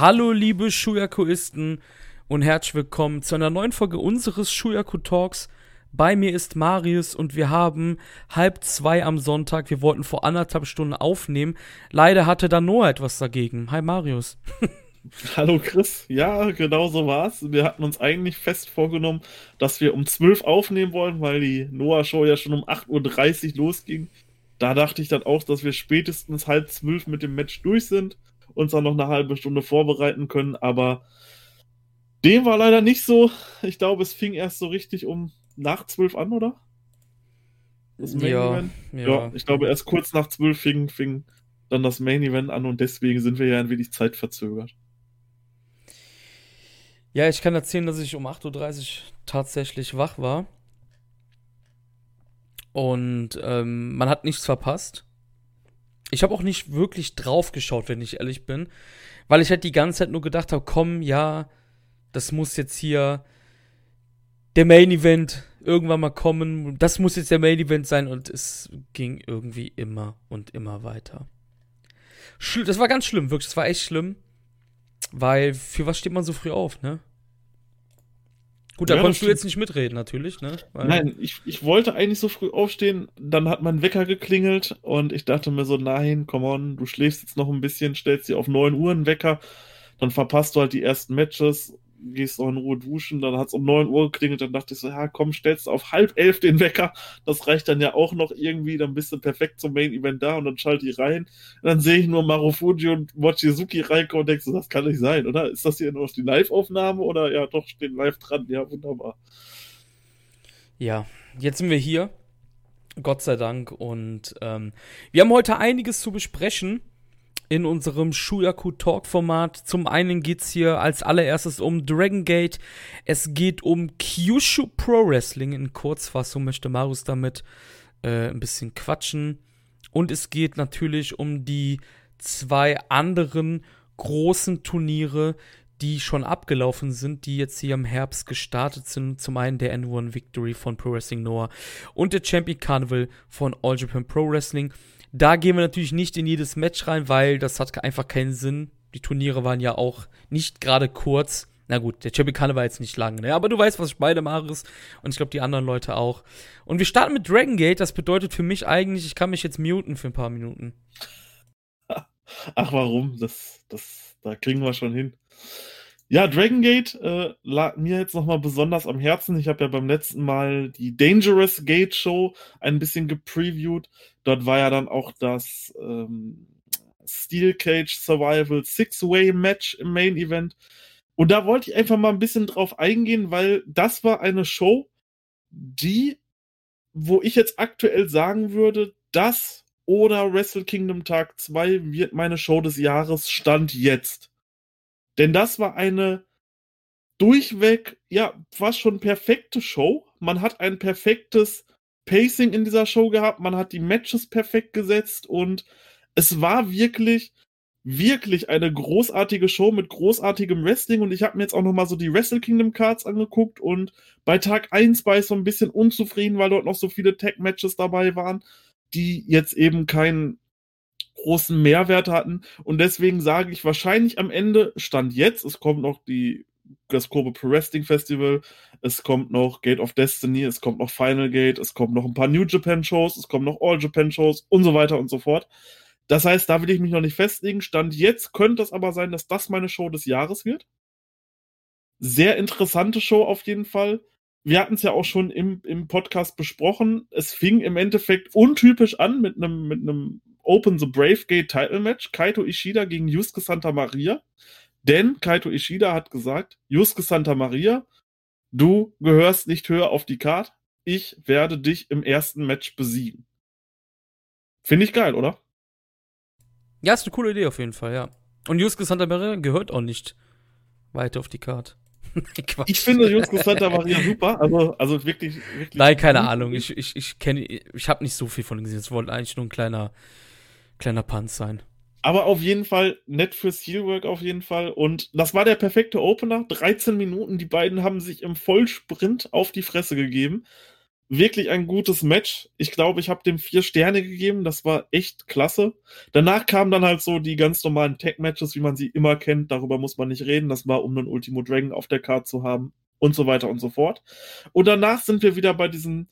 Hallo liebe Shuyakuisten und herzlich willkommen zu einer neuen Folge unseres Shuyaku Talks. Bei mir ist Marius und wir haben halb zwei am Sonntag. Wir wollten vor anderthalb Stunden aufnehmen. Leider hatte da Noah etwas dagegen. Hi Marius. Hallo Chris, ja, genau so war's. Wir hatten uns eigentlich fest vorgenommen, dass wir um 12 aufnehmen wollen, weil die Noah-Show ja schon um 8.30 Uhr losging. Da dachte ich dann auch, dass wir spätestens halb zwölf mit dem Match durch sind, uns dann noch eine halbe Stunde vorbereiten können, aber dem war leider nicht so. Ich glaube, es fing erst so richtig um nach zwölf an, oder? Das Main ja, Event? Ja. ja, ich glaube, erst kurz nach zwölf fing, fing dann das Main Event an und deswegen sind wir ja ein wenig zeitverzögert. Ja, ich kann erzählen, dass ich um 8.30 Uhr tatsächlich wach war. Und ähm, man hat nichts verpasst. Ich habe auch nicht wirklich drauf geschaut, wenn ich ehrlich bin. Weil ich halt die ganze Zeit nur gedacht habe, komm, ja, das muss jetzt hier der Main Event irgendwann mal kommen. Das muss jetzt der Main Event sein. Und es ging irgendwie immer und immer weiter. Das war ganz schlimm, wirklich. Das war echt schlimm. Weil, für was steht man so früh auf, ne? Gut, da ja, konntest du jetzt nicht mitreden, natürlich, ne? Weil nein, ich, ich wollte eigentlich so früh aufstehen, dann hat mein Wecker geklingelt und ich dachte mir so, nein, come on, du schläfst jetzt noch ein bisschen, stellst dir auf 9 Uhr einen Wecker, dann verpasst du halt die ersten Matches gehst noch in Ruhe duschen, dann hat es um 9 Uhr geklingelt, dann dachte ich so, ja komm, stellst auf halb elf den Wecker, das reicht dann ja auch noch irgendwie, dann bist du perfekt zum Main Event da und dann schalte ich rein, und dann sehe ich nur Marufuji und Mochizuki reinkommen und denkst so, das kann nicht sein, oder? Ist das hier noch die Live-Aufnahme oder? Ja, doch, stehen live dran, ja, wunderbar. Ja, jetzt sind wir hier, Gott sei Dank, und ähm, wir haben heute einiges zu besprechen in unserem Shuyaku Talk Format. Zum einen geht's hier als allererstes um Dragon Gate. Es geht um Kyushu Pro Wrestling. In Kurzfassung möchte Marus damit äh, ein bisschen quatschen. Und es geht natürlich um die zwei anderen großen Turniere, die schon abgelaufen sind, die jetzt hier im Herbst gestartet sind. Zum einen der N1 Victory von Pro Wrestling Noah und der Champion Carnival von All Japan Pro Wrestling. Da gehen wir natürlich nicht in jedes Match rein, weil das hat einfach keinen Sinn. Die Turniere waren ja auch nicht gerade kurz. Na gut, der Champion war jetzt nicht lang, ne? Aber du weißt, was ich beide mache. Und ich glaube, die anderen Leute auch. Und wir starten mit Dragon Gate. Das bedeutet für mich eigentlich, ich kann mich jetzt muten für ein paar Minuten. Ach, warum? Das, das, da kriegen wir schon hin. Ja, Dragon Gate äh, lag mir jetzt nochmal besonders am Herzen. Ich habe ja beim letzten Mal die Dangerous Gate Show ein bisschen gepreviewt. Dort war ja dann auch das ähm, Steel Cage Survival Six-Way Match im Main Event. Und da wollte ich einfach mal ein bisschen drauf eingehen, weil das war eine Show, die, wo ich jetzt aktuell sagen würde, das oder Wrestle Kingdom Tag 2 wird meine Show des Jahres Stand jetzt. Denn das war eine durchweg, ja, fast schon perfekte Show. Man hat ein perfektes Pacing in dieser Show gehabt, man hat die Matches perfekt gesetzt und es war wirklich, wirklich eine großartige Show mit großartigem Wrestling und ich habe mir jetzt auch nochmal so die Wrestle Kingdom Cards angeguckt und bei Tag 1 war ich so ein bisschen unzufrieden, weil dort noch so viele Tag-Matches dabei waren, die jetzt eben keinen großen Mehrwert hatten. Und deswegen sage ich wahrscheinlich am Ende, Stand jetzt, es kommt noch die, das Kobe Pro Wrestling Festival, es kommt noch Gate of Destiny, es kommt noch Final Gate, es kommt noch ein paar New Japan Shows, es kommt noch All Japan Shows und so weiter und so fort. Das heißt, da will ich mich noch nicht festlegen. Stand jetzt könnte es aber sein, dass das meine Show des Jahres wird. Sehr interessante Show auf jeden Fall. Wir hatten es ja auch schon im, im Podcast besprochen. Es fing im Endeffekt untypisch an mit einem mit einem Open the Brave Gate Title Match. Kaito Ishida gegen Yusuke Santa Maria. Denn Kaito Ishida hat gesagt, Yusuke Santa Maria, du gehörst nicht höher auf die Card. Ich werde dich im ersten Match besiegen. Finde ich geil, oder? Ja, ist eine coole Idee auf jeden Fall, ja. Und Yusuke Santa Maria gehört auch nicht weiter auf die Card. ich finde Yusuke Santa Maria super, also, also wirklich, wirklich. Nein, keine Ahnung. Ich, ich, ich kenne, ich habe nicht so viel von ihm gesehen. Es wollte eigentlich nur ein kleiner kleiner Panz sein. Aber auf jeden Fall nett fürs Heelwork auf jeden Fall. Und das war der perfekte Opener. 13 Minuten. Die beiden haben sich im Vollsprint auf die Fresse gegeben. wirklich ein gutes Match. Ich glaube, ich habe dem vier Sterne gegeben. Das war echt klasse. Danach kamen dann halt so die ganz normalen Tag-Matches, wie man sie immer kennt. Darüber muss man nicht reden. Das war, um einen Ultimo Dragon auf der Card zu haben und so weiter und so fort. Und danach sind wir wieder bei diesen,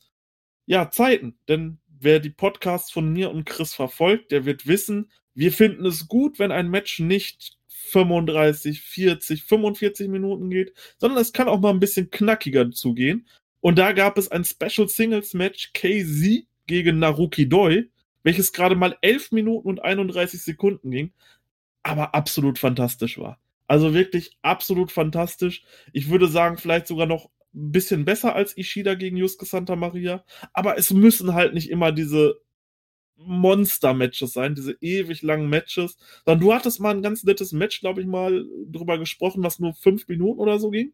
ja, Zeiten. Denn wer die Podcasts von mir und Chris verfolgt, der wird wissen, wir finden es gut, wenn ein Match nicht 35, 40, 45 Minuten geht, sondern es kann auch mal ein bisschen knackiger zugehen. Und da gab es ein Special Singles Match KZ gegen Naruki Doi, welches gerade mal 11 Minuten und 31 Sekunden ging, aber absolut fantastisch war. Also wirklich absolut fantastisch. Ich würde sagen, vielleicht sogar noch ein bisschen besser als Ishida gegen Yusuke Santa Maria. Aber es müssen halt nicht immer diese Monster-Matches sein, diese ewig langen Matches. Dann du hattest mal ein ganz nettes Match, glaube ich, mal drüber gesprochen, was nur fünf Minuten oder so ging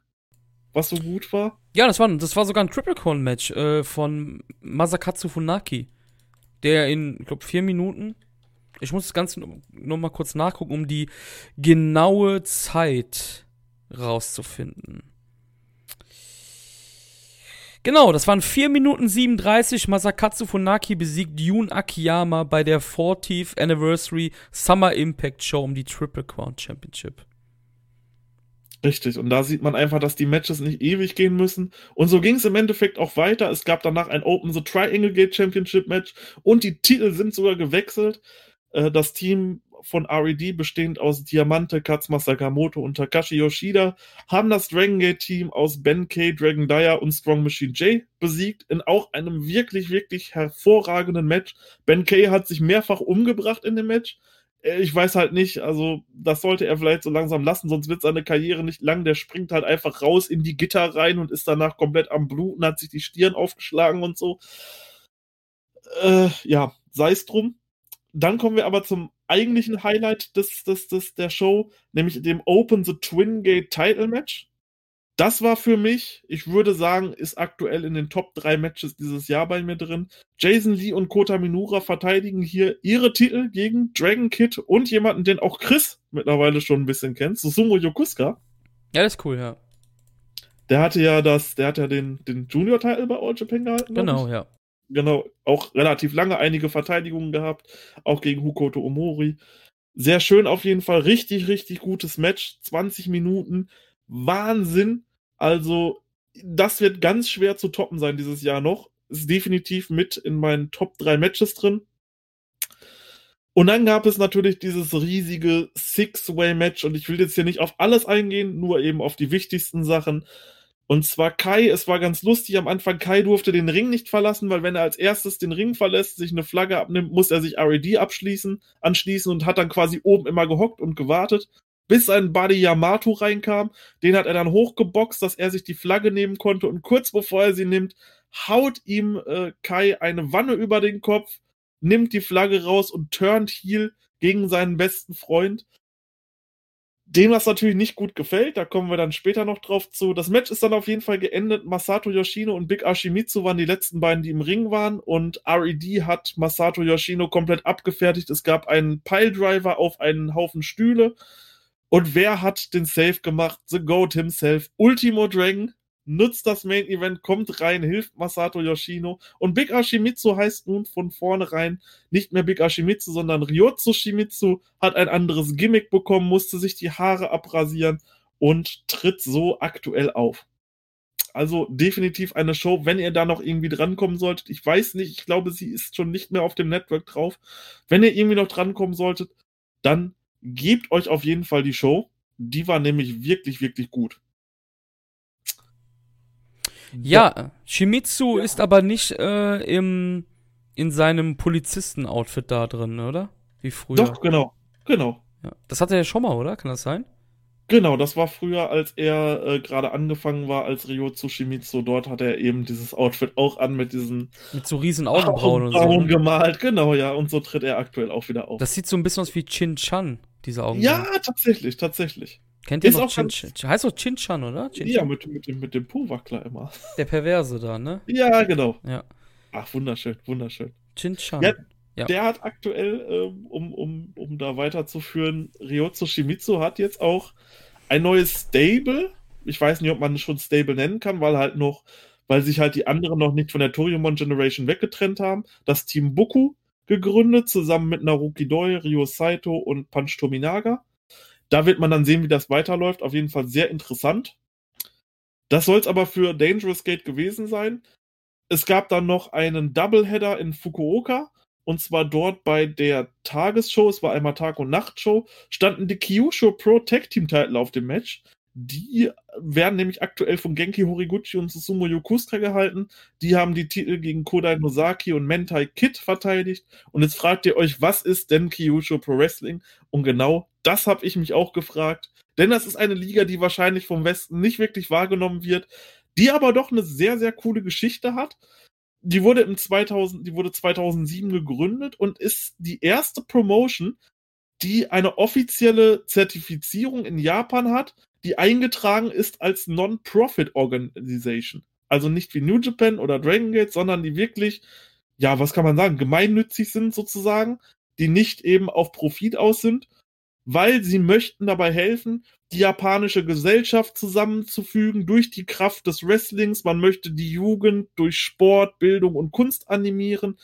was so gut war? Ja, das war, das war sogar ein Triple Crown Match äh, von Masakatsu Funaki, der in, ich glaube, vier Minuten. Ich muss das Ganze noch mal kurz nachgucken, um die genaue Zeit rauszufinden. Genau, das waren 4 Minuten 37. Masakatsu Funaki besiegt Yun Akiyama bei der 40th Anniversary Summer Impact Show um die Triple Crown Championship. Richtig, und da sieht man einfach, dass die Matches nicht ewig gehen müssen. Und so ging es im Endeffekt auch weiter. Es gab danach ein Open the Triangle Gate Championship Match und die Titel sind sogar gewechselt. Äh, das Team von RED, bestehend aus Diamante, Katsuma Sakamoto und Takashi Yoshida, haben das Dragon Gate Team aus Ben K, Dragon Dyer und Strong Machine J besiegt in auch einem wirklich, wirklich hervorragenden Match. Ben K hat sich mehrfach umgebracht in dem Match. Äh, ich weiß halt nicht, also das sollte er vielleicht so langsam lassen, sonst wird seine Karriere nicht lang. Der springt halt einfach raus in die Gitter rein und ist danach komplett am Bluten, hat sich die Stirn aufgeschlagen und so. Äh, ja, sei es drum. Dann kommen wir aber zum eigentlichen Highlight des, des, des, der Show, nämlich dem Open the Twin Gate Title Match das war für mich, ich würde sagen, ist aktuell in den Top 3 Matches dieses Jahr bei mir drin. Jason Lee und Kota Minura verteidigen hier ihre Titel gegen Dragon Kid und jemanden, den auch Chris mittlerweile schon ein bisschen kennt, Susumu Yokusuka. Ja, das ist cool, ja. Der hatte ja das, der hat ja den, den Junior-Titel bei All Japan gehalten. Genau, ja. Genau, auch relativ lange einige Verteidigungen gehabt, auch gegen Hukoto Omori. Sehr schön auf jeden Fall, richtig, richtig gutes Match, 20 Minuten Wahnsinn. Also, das wird ganz schwer zu toppen sein dieses Jahr noch. Ist definitiv mit in meinen Top 3 Matches drin. Und dann gab es natürlich dieses riesige Six-Way-Match und ich will jetzt hier nicht auf alles eingehen, nur eben auf die wichtigsten Sachen. Und zwar Kai, es war ganz lustig am Anfang, Kai durfte den Ring nicht verlassen, weil wenn er als erstes den Ring verlässt, sich eine Flagge abnimmt, muss er sich RED abschließen, anschließen und hat dann quasi oben immer gehockt und gewartet bis sein Buddy Yamato reinkam. Den hat er dann hochgeboxt, dass er sich die Flagge nehmen konnte. Und kurz bevor er sie nimmt, haut ihm äh, Kai eine Wanne über den Kopf, nimmt die Flagge raus und turnt heel gegen seinen besten Freund. Dem das natürlich nicht gut gefällt, da kommen wir dann später noch drauf zu. Das Match ist dann auf jeden Fall geendet. Masato Yoshino und Big Ashimitsu waren die letzten beiden, die im Ring waren. Und RED hat Masato Yoshino komplett abgefertigt. Es gab einen Piledriver auf einen Haufen Stühle. Und wer hat den Save gemacht? The Goat himself. Ultimo Dragon nutzt das Main Event, kommt rein, hilft Masato Yoshino. Und Big Ashimitsu heißt nun von vornherein nicht mehr Big Ashimitsu, sondern Ryotsu Shimizu, hat ein anderes Gimmick bekommen, musste sich die Haare abrasieren und tritt so aktuell auf. Also definitiv eine Show, wenn ihr da noch irgendwie drankommen solltet. Ich weiß nicht, ich glaube, sie ist schon nicht mehr auf dem Network drauf. Wenn ihr irgendwie noch drankommen solltet, dann gebt euch auf jeden Fall die Show. Die war nämlich wirklich, wirklich gut. Ja, Shimizu ja. ist aber nicht äh, im, in seinem Polizisten-Outfit da drin, oder? Wie früher. Doch, genau. Genau. Ja. Das hatte er schon mal, oder? Kann das sein? Genau, das war früher, als er äh, gerade angefangen war als Ryo Tsushimizu. Dort hat er eben dieses Outfit auch an mit diesen mit so riesen Augenbrauen und so. Ne? gemalt, genau, ja. Und so tritt er aktuell auch wieder auf. Das sieht so ein bisschen aus wie Chin Chan, diese Augen. Ja, tatsächlich, tatsächlich. Kennt ihr Ist noch Chin Chan? Heißt doch Chin Chan, oder? Chin ja, mit, mit, dem, mit dem Puwackler immer. Der Perverse da, ne? Ja, genau. Ja. Ach, wunderschön, wunderschön. Chin Chan. Ja, ja. Der hat aktuell, ähm, um, um, um da weiterzuführen, Ryotsu Shimizu hat jetzt auch ein neues Stable. Ich weiß nicht, ob man es schon Stable nennen kann, weil halt noch weil sich halt die anderen noch nicht von der Toriumon Generation weggetrennt haben. Das Team Boku gegründet, zusammen mit Naruki Doi, Ryo Saito und Punch Tominaga. Da wird man dann sehen, wie das weiterläuft. Auf jeden Fall sehr interessant. Das soll es aber für Dangerous Gate gewesen sein. Es gab dann noch einen Doubleheader in Fukuoka. Und zwar dort bei der Tagesshow, es war einmal Tag- und Nachtshow, standen die Kyushu Pro Tag Team Titel auf dem Match. Die werden nämlich aktuell von Genki Horiguchi und Susumu Yokusuka gehalten. Die haben die Titel gegen Kodai Nozaki und Mentai Kid verteidigt. Und jetzt fragt ihr euch, was ist denn Kyushu Pro Wrestling? Und genau das habe ich mich auch gefragt. Denn das ist eine Liga, die wahrscheinlich vom Westen nicht wirklich wahrgenommen wird, die aber doch eine sehr, sehr coole Geschichte hat. Die wurde im 2000, die wurde 2007 gegründet und ist die erste Promotion, die eine offizielle Zertifizierung in Japan hat, die eingetragen ist als Non-Profit Organization. Also nicht wie New Japan oder Dragon Gate, sondern die wirklich, ja, was kann man sagen, gemeinnützig sind sozusagen, die nicht eben auf Profit aus sind, weil sie möchten dabei helfen, die japanische Gesellschaft zusammenzufügen durch die Kraft des Wrestlings. Man möchte die Jugend durch Sport, Bildung und Kunst animieren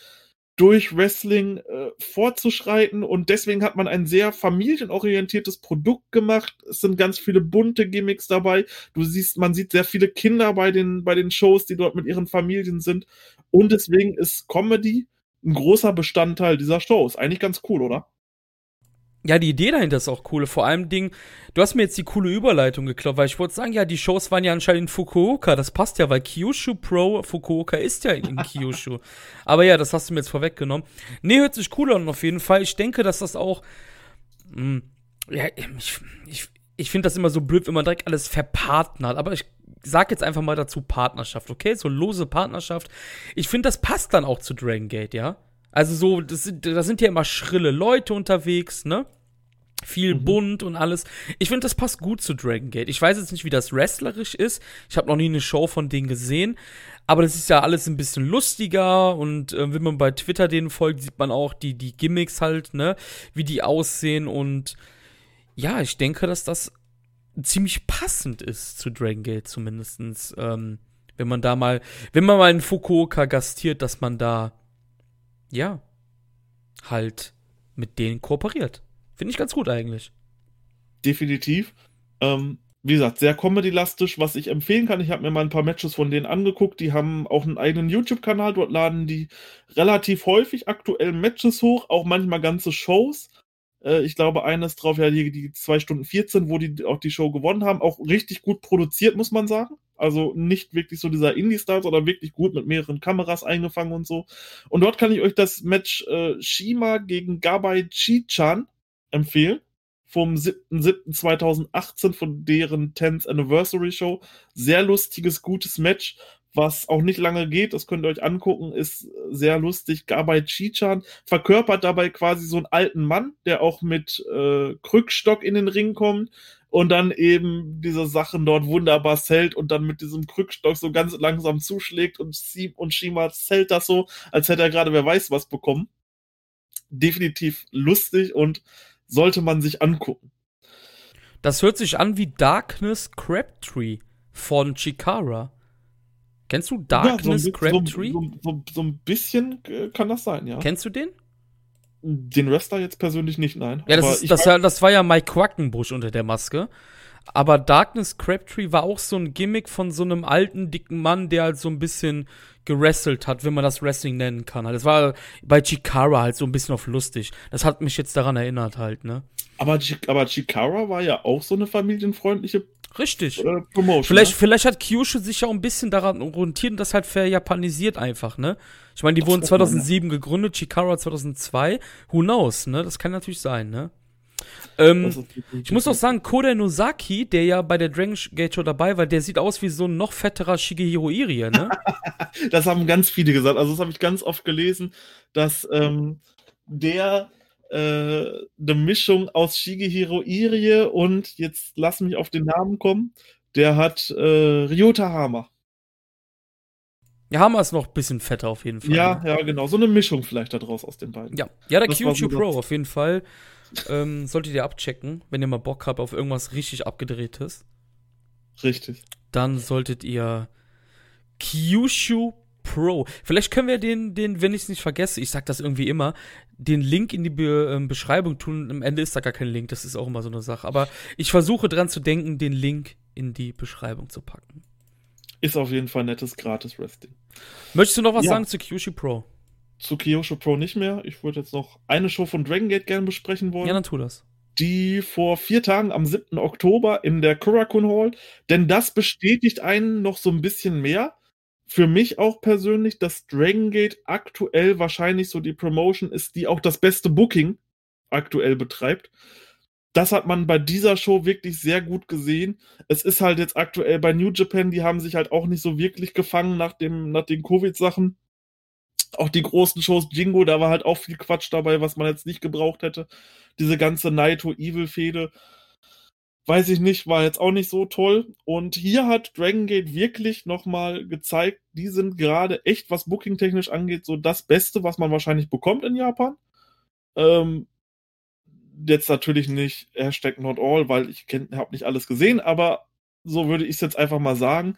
durch Wrestling äh, vorzuschreiten und deswegen hat man ein sehr familienorientiertes Produkt gemacht. Es sind ganz viele bunte Gimmicks dabei. Du siehst, man sieht sehr viele Kinder bei den, bei den Shows, die dort mit ihren Familien sind. Und deswegen ist Comedy ein großer Bestandteil dieser Shows. Eigentlich ganz cool, oder? Ja, die Idee dahinter ist auch cool. Vor allem Ding, du hast mir jetzt die coole Überleitung geklaut, weil ich wollte sagen, ja, die Shows waren ja anscheinend in Fukuoka. Das passt ja, weil Kyushu Pro Fukuoka ist ja in Kyushu. Aber ja, das hast du mir jetzt vorweggenommen. Nee, hört sich cool an auf jeden Fall. Ich denke, dass das auch. Mh, hm, ja, ich, ich, ich finde das immer so blöd, wenn man direkt alles verpartnert. Aber ich sag jetzt einfach mal dazu Partnerschaft, okay? So lose Partnerschaft. Ich finde, das passt dann auch zu Dragon Gate, ja? Also so, das sind, da sind ja immer schrille Leute unterwegs, ne? Viel mhm. bunt und alles. Ich finde, das passt gut zu Dragon Gate. Ich weiß jetzt nicht, wie das wrestlerisch ist. Ich habe noch nie eine Show von denen gesehen. Aber das ist ja alles ein bisschen lustiger und äh, wenn man bei Twitter denen folgt, sieht man auch die, die Gimmicks halt, ne? Wie die aussehen und ja, ich denke, dass das ziemlich passend ist zu Dragon Gate zumindestens. Ähm, wenn man da mal, wenn man mal in Fukuoka gastiert, dass man da ja, halt mit denen kooperiert. Finde ich ganz gut eigentlich. Definitiv. Ähm, wie gesagt, sehr comedy-lastisch, was ich empfehlen kann. Ich habe mir mal ein paar Matches von denen angeguckt. Die haben auch einen eigenen YouTube-Kanal. Dort laden die relativ häufig aktuell Matches hoch, auch manchmal ganze Shows. Äh, ich glaube, eines drauf, ja, die, die 2 Stunden 14, wo die auch die Show gewonnen haben. Auch richtig gut produziert, muss man sagen. Also nicht wirklich so dieser Indie-Style, sondern wirklich gut mit mehreren Kameras eingefangen und so. Und dort kann ich euch das Match äh, Shima gegen Gabai Chi-chan empfehlen. Vom 7.7.2018 von deren 10th Anniversary Show. Sehr lustiges, gutes Match was auch nicht lange geht, das könnt ihr euch angucken, ist sehr lustig. Gabai Chichan verkörpert dabei quasi so einen alten Mann, der auch mit äh, Krückstock in den Ring kommt und dann eben diese Sachen dort wunderbar zählt und dann mit diesem Krückstock so ganz langsam zuschlägt und Sieb und Shima zählt das so, als hätte er gerade wer weiß was bekommen. Definitiv lustig und sollte man sich angucken. Das hört sich an wie Darkness Crabtree von Chikara. Kennst du Darkness ja, so Crabtree? So, so, so, ein bisschen äh, kann das sein, ja. Kennst du den? Den Wrestler jetzt persönlich nicht, nein. Ja, das, ist, das, war, das war ja Mike Quackenbush unter der Maske. Aber Darkness Crabtree war auch so ein Gimmick von so einem alten, dicken Mann, der halt so ein bisschen gewrestelt hat, wenn man das Wrestling nennen kann. Das war bei Chikara halt so ein bisschen auf lustig. Das hat mich jetzt daran erinnert halt, ne? Aber, aber Chikara war ja auch so eine familienfreundliche Richtig. Äh, Promotion, vielleicht, ne? vielleicht hat Kyushu sich ja auch ein bisschen daran orientiert und das halt verjapanisiert einfach, ne? Ich meine, die wurden 2007 man, gegründet, Chikara 2002. Who knows, ne? Das kann natürlich sein, ne? Ähm, ich muss auch sagen, Kodai Nozaki, der ja bei der Dragon Gate Show dabei war, der sieht aus wie so ein noch fetterer Shigehiro Irie, ne? das haben ganz viele gesagt. Also, das habe ich ganz oft gelesen, dass ähm, der äh, eine Mischung aus Shigehiro Irie und jetzt lass mich auf den Namen kommen. Der hat äh, Ryota Hama. Ja, Hama ist noch ein bisschen fetter auf jeden Fall. Ja, ja, genau. So eine Mischung vielleicht daraus aus den beiden. Ja, ja der QQ Pro auf jeden Fall. ähm, solltet ihr abchecken, wenn ihr mal Bock habt auf irgendwas richtig abgedrehtes. Richtig. Dann solltet ihr Kyushu Pro. Vielleicht können wir den, den, wenn ich es nicht vergesse, ich sag das irgendwie immer, den Link in die Be ähm, Beschreibung tun. Am Ende ist da gar kein Link, das ist auch immer so eine Sache. Aber ich versuche dran zu denken, den Link in die Beschreibung zu packen. Ist auf jeden Fall nettes Gratis-Wrestling. Möchtest du noch was ja. sagen zu Kyushu Pro? Zu Kyushu Pro nicht mehr. Ich würde jetzt noch eine Show von Dragon Gate gerne besprechen wollen. Ja, dann tu das die vor vier Tagen am 7. Oktober in der Kurakun Hall, denn das bestätigt einen noch so ein bisschen mehr. Für mich auch persönlich, dass Dragon Gate aktuell wahrscheinlich so die Promotion ist, die auch das beste Booking aktuell betreibt. Das hat man bei dieser Show wirklich sehr gut gesehen. Es ist halt jetzt aktuell bei New Japan, die haben sich halt auch nicht so wirklich gefangen nach, dem, nach den Covid-Sachen auch die großen Shows, Jingo, da war halt auch viel Quatsch dabei, was man jetzt nicht gebraucht hätte. Diese ganze Naito Evil Fehde, weiß ich nicht, war jetzt auch nicht so toll. Und hier hat Dragon Gate wirklich nochmal gezeigt, die sind gerade echt, was Booking technisch angeht, so das Beste, was man wahrscheinlich bekommt in Japan. Ähm, jetzt natürlich nicht Hashtag not all, weil ich habe nicht alles gesehen, aber so würde ich es jetzt einfach mal sagen.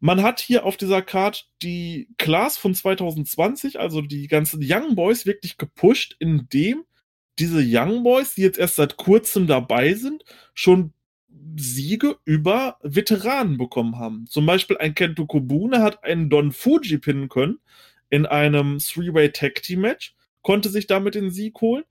Man hat hier auf dieser Card die Class von 2020, also die ganzen Young Boys, wirklich gepusht, indem diese Young Boys, die jetzt erst seit kurzem dabei sind, schon Siege über Veteranen bekommen haben. Zum Beispiel ein Kento Kobune hat einen Don Fuji pinnen können in einem Three-Way Tag Team Match, konnte sich damit den Sieg holen.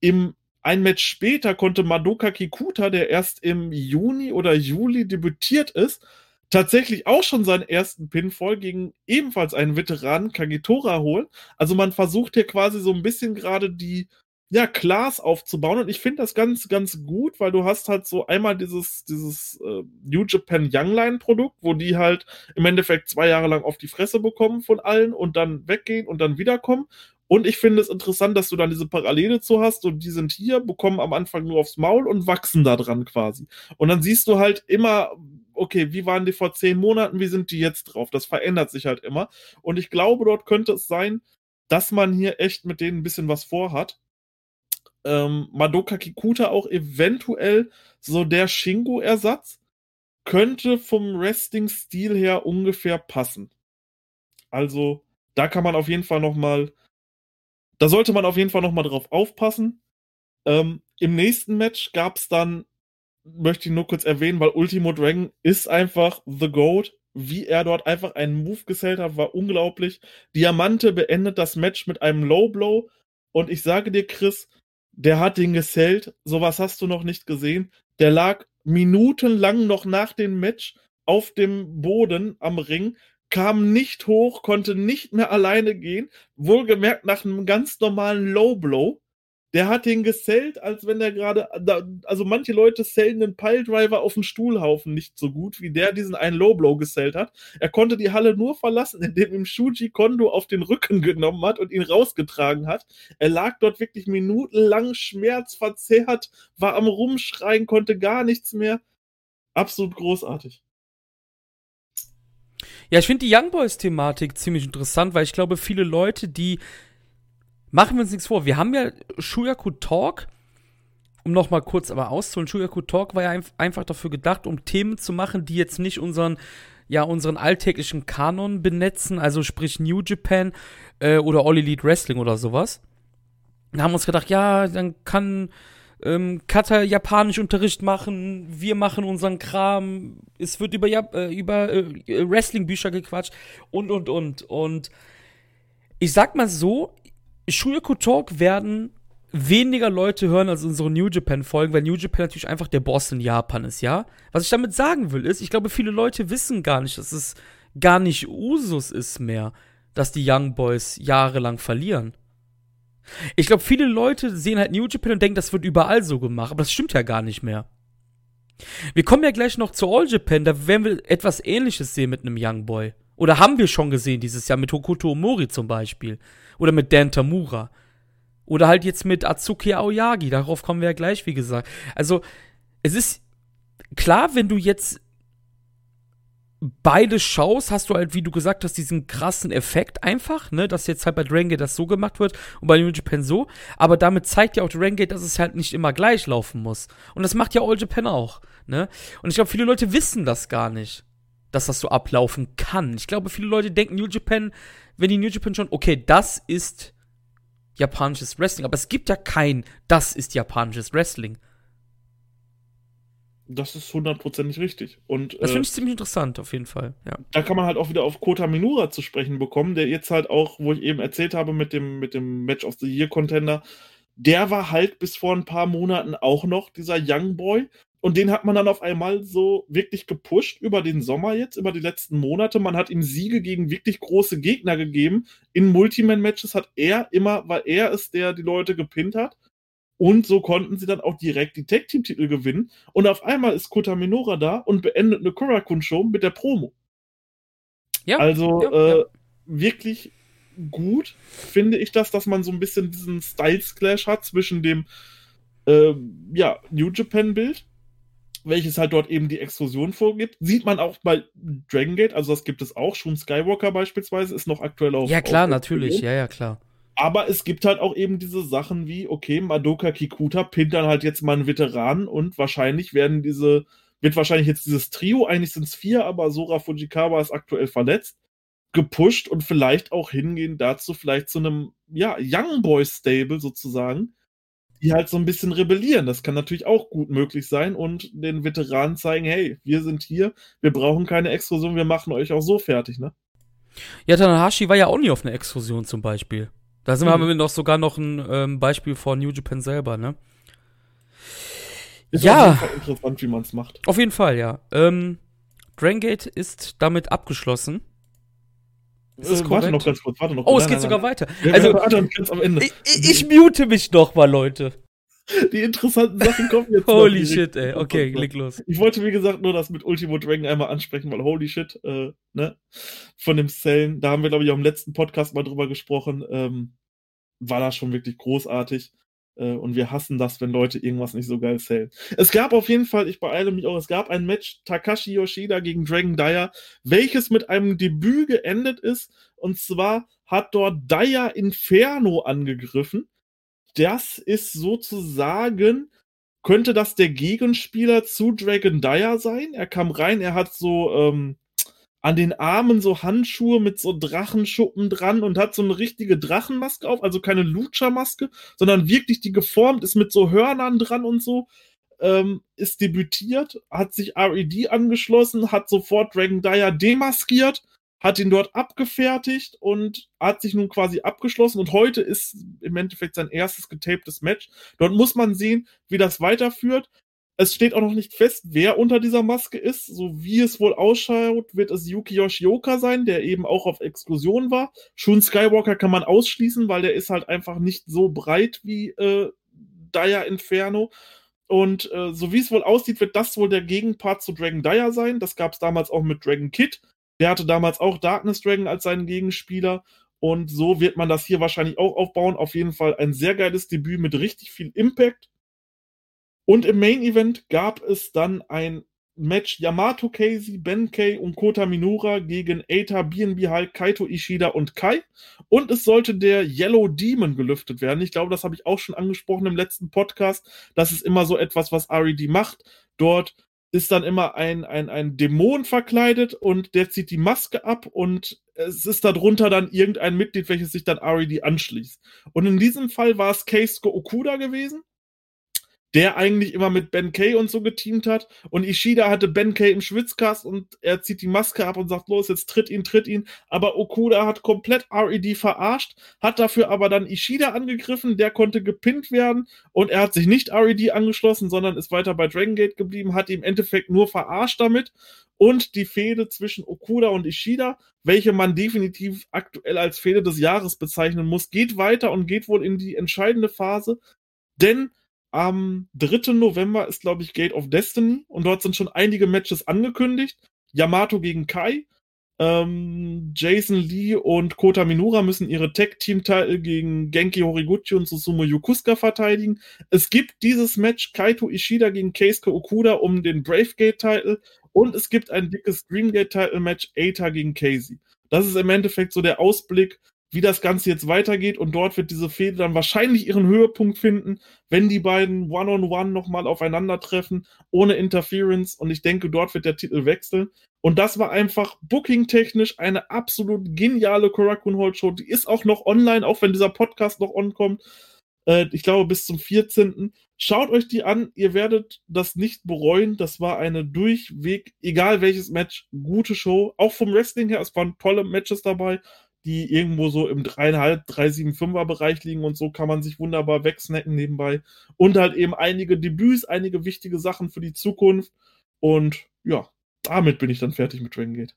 Im ein Match später konnte Madoka Kikuta, der erst im Juni oder Juli debütiert ist, tatsächlich auch schon seinen ersten Pinfall gegen ebenfalls einen Veteranen Kagitora holen. Also man versucht hier quasi so ein bisschen gerade die ja, Class aufzubauen und ich finde das ganz, ganz gut, weil du hast halt so einmal dieses, dieses äh, New Japan Youngline Produkt, wo die halt im Endeffekt zwei Jahre lang auf die Fresse bekommen von allen und dann weggehen und dann wiederkommen. Und ich finde es interessant, dass du dann diese Parallele zu hast und die sind hier, bekommen am Anfang nur aufs Maul und wachsen da dran quasi. Und dann siehst du halt immer, okay, wie waren die vor zehn Monaten, wie sind die jetzt drauf? Das verändert sich halt immer. Und ich glaube, dort könnte es sein, dass man hier echt mit denen ein bisschen was vorhat. Ähm, Madoka Kikuta auch eventuell so der Shingo-Ersatz könnte vom Wrestling-Stil her ungefähr passen. Also, da kann man auf jeden Fall noch mal, da sollte man auf jeden Fall noch mal drauf aufpassen. Ähm, Im nächsten Match gab es dann möchte ich nur kurz erwähnen, weil Ultimo Dragon ist einfach The Goat. Wie er dort einfach einen Move gesellt hat, war unglaublich. Diamante beendet das Match mit einem Low Blow. Und ich sage dir, Chris, der hat den gesellt. Sowas hast du noch nicht gesehen. Der lag minutenlang noch nach dem Match auf dem Boden am Ring, kam nicht hoch, konnte nicht mehr alleine gehen. Wohlgemerkt nach einem ganz normalen Low Blow der hat den gesellt, als wenn der gerade, also manche Leute sellen einen Piledriver auf den Stuhlhaufen nicht so gut, wie der diesen einen Low-Blow gesellt hat. Er konnte die Halle nur verlassen, indem ihm Shuji Kondo auf den Rücken genommen hat und ihn rausgetragen hat. Er lag dort wirklich minutenlang schmerzverzerrt, war am Rumschreien, konnte gar nichts mehr. Absolut großartig. Ja, ich finde die Young Boys-Thematik ziemlich interessant, weil ich glaube, viele Leute, die machen wir uns nichts vor. Wir haben ja Shuyaku Talk, um nochmal kurz aber auszuholen. Shuyaku Talk war ja einfach dafür gedacht, um Themen zu machen, die jetzt nicht unseren ja, unseren alltäglichen Kanon benetzen, also sprich New Japan äh, oder All Elite Wrestling oder sowas. Da haben wir uns gedacht, ja, dann kann ähm, Kata Japanischunterricht machen, wir machen unseren Kram, es wird über, äh, über äh, Wrestling-Bücher gequatscht und, und, und. Und ich sag mal so, Shuyaku Talk werden weniger Leute hören als unsere New Japan Folgen, weil New Japan natürlich einfach der Boss in Japan ist, ja? Was ich damit sagen will, ist, ich glaube, viele Leute wissen gar nicht, dass es gar nicht Usus ist mehr, dass die Young Boys jahrelang verlieren. Ich glaube, viele Leute sehen halt New Japan und denken, das wird überall so gemacht, aber das stimmt ja gar nicht mehr. Wir kommen ja gleich noch zu All Japan, da werden wir etwas ähnliches sehen mit einem Young Boy. Oder haben wir schon gesehen dieses Jahr mit Hokuto Omori zum Beispiel. Oder mit Dan Tamura. Oder halt jetzt mit Atsuki Aoyagi. Darauf kommen wir ja gleich, wie gesagt. Also, es ist klar, wenn du jetzt beide schaust, hast du halt, wie du gesagt hast, diesen krassen Effekt einfach, ne, dass jetzt halt bei Dragon das so gemacht wird und bei New Japan so. Aber damit zeigt ja auch Dragon dass es halt nicht immer gleich laufen muss. Und das macht ja All Japan auch, ne. Und ich glaube, viele Leute wissen das gar nicht dass das so ablaufen kann. Ich glaube, viele Leute denken New Japan, wenn die New Japan schon, okay, das ist japanisches Wrestling, aber es gibt ja kein, das ist japanisches Wrestling. Das ist hundertprozentig richtig. Und, das äh, finde ich ziemlich interessant, auf jeden Fall. Ja. Da kann man halt auch wieder auf Kota Minura zu sprechen bekommen, der jetzt halt auch, wo ich eben erzählt habe mit dem, mit dem Match of the Year Contender, der war halt bis vor ein paar Monaten auch noch dieser Young Boy. Und den hat man dann auf einmal so wirklich gepusht über den Sommer jetzt, über die letzten Monate. Man hat ihm Siege gegen wirklich große Gegner gegeben. In Multiman-Matches hat er immer, weil er ist der, die Leute gepinnt hat. Und so konnten sie dann auch direkt die Tag-Team-Titel gewinnen. Und auf einmal ist Kota Minora da und beendet eine Kurakun-Show mit der Promo. Ja. Also ja, äh, ja. wirklich gut finde ich das, dass man so ein bisschen diesen Styles-Clash hat zwischen dem äh, ja, New Japan-Bild, welches halt dort eben die Explosion vorgibt. Sieht man auch bei Dragon Gate, also das gibt es auch. Shun Skywalker beispielsweise ist noch aktuell auf. Ja, klar, auf natürlich, ja, ja, klar. Aber es gibt halt auch eben diese Sachen wie, okay, Madoka Kikuta pinnt dann halt jetzt mal einen Veteran und wahrscheinlich werden diese, wird wahrscheinlich jetzt dieses Trio, eigentlich sind es vier, aber Sora Fujikawa ist aktuell verletzt, gepusht und vielleicht auch hingehen dazu, vielleicht zu einem, ja, Young Boy Stable sozusagen, die halt so ein bisschen rebellieren. Das kann natürlich auch gut möglich sein und den Veteranen zeigen, hey, wir sind hier, wir brauchen keine Exkursion, wir machen euch auch so fertig, ne? Ja, Tanahashi war ja auch nie auf einer Exkursion zum Beispiel. Da sind mhm. wir doch sogar noch ein ähm, Beispiel von New Japan selber, ne? Ist ja. Auf jeden Fall interessant, wie man es macht. Auf jeden Fall, ja. Ähm, Drangate ist damit abgeschlossen. Ist äh, warte noch ganz kurz, warte noch. Oh, es geht nein, sogar nein. weiter. Ja, also, ganz am Ende. Ich, ich, mute mich noch mal, Leute. Die interessanten Sachen kommen jetzt. holy shit, ey. Okay, leg los. Ich wollte, wie gesagt, nur das mit Ultimo Dragon einmal ansprechen, weil holy shit, äh, ne? Von dem Cellen, da haben wir, glaube ich, auch im letzten Podcast mal drüber gesprochen, ähm, war das schon wirklich großartig. Äh, und wir hassen das, wenn Leute irgendwas nicht so geil zählen. Es gab auf jeden Fall, ich beeile mich auch, es gab ein Match Takashi Yoshida gegen Dragon Dyer, welches mit einem Debüt geendet ist. Und zwar hat dort Dyer Inferno angegriffen das ist sozusagen, könnte das der Gegenspieler zu Dragon Dyer sein? Er kam rein, er hat so ähm, an den Armen so Handschuhe mit so Drachenschuppen dran und hat so eine richtige Drachenmaske auf, also keine Lucha-Maske, sondern wirklich die geformt ist mit so Hörnern dran und so. Ähm, ist debütiert, hat sich RED angeschlossen, hat sofort Dragon Dyer demaskiert hat ihn dort abgefertigt und hat sich nun quasi abgeschlossen und heute ist im Endeffekt sein erstes getaptes Match. Dort muss man sehen, wie das weiterführt. Es steht auch noch nicht fest, wer unter dieser Maske ist. So wie es wohl ausschaut, wird es Yuki Yoshioka sein, der eben auch auf Exklusion war. Shun Skywalker kann man ausschließen, weil der ist halt einfach nicht so breit wie äh, Daya Inferno. Und äh, so wie es wohl aussieht, wird das wohl der Gegenpart zu Dragon Dyer sein. Das gab es damals auch mit Dragon Kid. Der hatte damals auch Darkness Dragon als seinen Gegenspieler. Und so wird man das hier wahrscheinlich auch aufbauen. Auf jeden Fall ein sehr geiles Debüt mit richtig viel Impact. Und im Main Event gab es dann ein Match Yamato Casey, Benkei und Kota Minura gegen Eita, BNB Hulk, Kaito Ishida und Kai. Und es sollte der Yellow Demon gelüftet werden. Ich glaube, das habe ich auch schon angesprochen im letzten Podcast. Das ist immer so etwas, was RED macht. Dort ist dann immer ein, ein, ein Dämon verkleidet und der zieht die Maske ab und es ist darunter dann irgendein Mitglied, welches sich dann RED anschließt. Und in diesem Fall war es Keisuke Okuda gewesen der eigentlich immer mit Ben Kay und so geteamt hat. Und Ishida hatte Ben Kay im Schwitzkast und er zieht die Maske ab und sagt, los, jetzt tritt ihn, tritt ihn. Aber Okuda hat komplett RED verarscht, hat dafür aber dann Ishida angegriffen, der konnte gepinnt werden und er hat sich nicht RED angeschlossen, sondern ist weiter bei Dragon Gate geblieben, hat im Endeffekt nur verarscht damit. Und die Fehde zwischen Okuda und Ishida, welche man definitiv aktuell als Fehde des Jahres bezeichnen muss, geht weiter und geht wohl in die entscheidende Phase. Denn am 3. November ist, glaube ich, Gate of Destiny und dort sind schon einige Matches angekündigt. Yamato gegen Kai. Ähm, Jason Lee und Kota Minura müssen ihre Tag-Team-Titel gegen Genki Horiguchi und Susumu Yokusuka verteidigen. Es gibt dieses Match Kaito Ishida gegen Keisuke Okuda um den Bravegate-Titel und es gibt ein dickes Dreamgate-Title-Match Eita gegen Casey. Das ist im Endeffekt so der Ausblick wie das Ganze jetzt weitergeht. Und dort wird diese Fehde dann wahrscheinlich ihren Höhepunkt finden, wenn die beiden One-on-One nochmal aufeinandertreffen, ohne Interference. Und ich denke, dort wird der Titel wechseln. Und das war einfach booking-technisch eine absolut geniale Korakuen Hall Show. Die ist auch noch online, auch wenn dieser Podcast noch onkommt. Äh, ich glaube, bis zum 14. Schaut euch die an, ihr werdet das nicht bereuen. Das war eine durchweg, egal welches Match, gute Show. Auch vom Wrestling her, es waren tolle Matches dabei, die irgendwo so im 3,5, 3,75er Bereich liegen und so kann man sich wunderbar wegsnacken nebenbei. Und halt eben einige Debüts, einige wichtige Sachen für die Zukunft. Und ja, damit bin ich dann fertig mit Dragon Gate.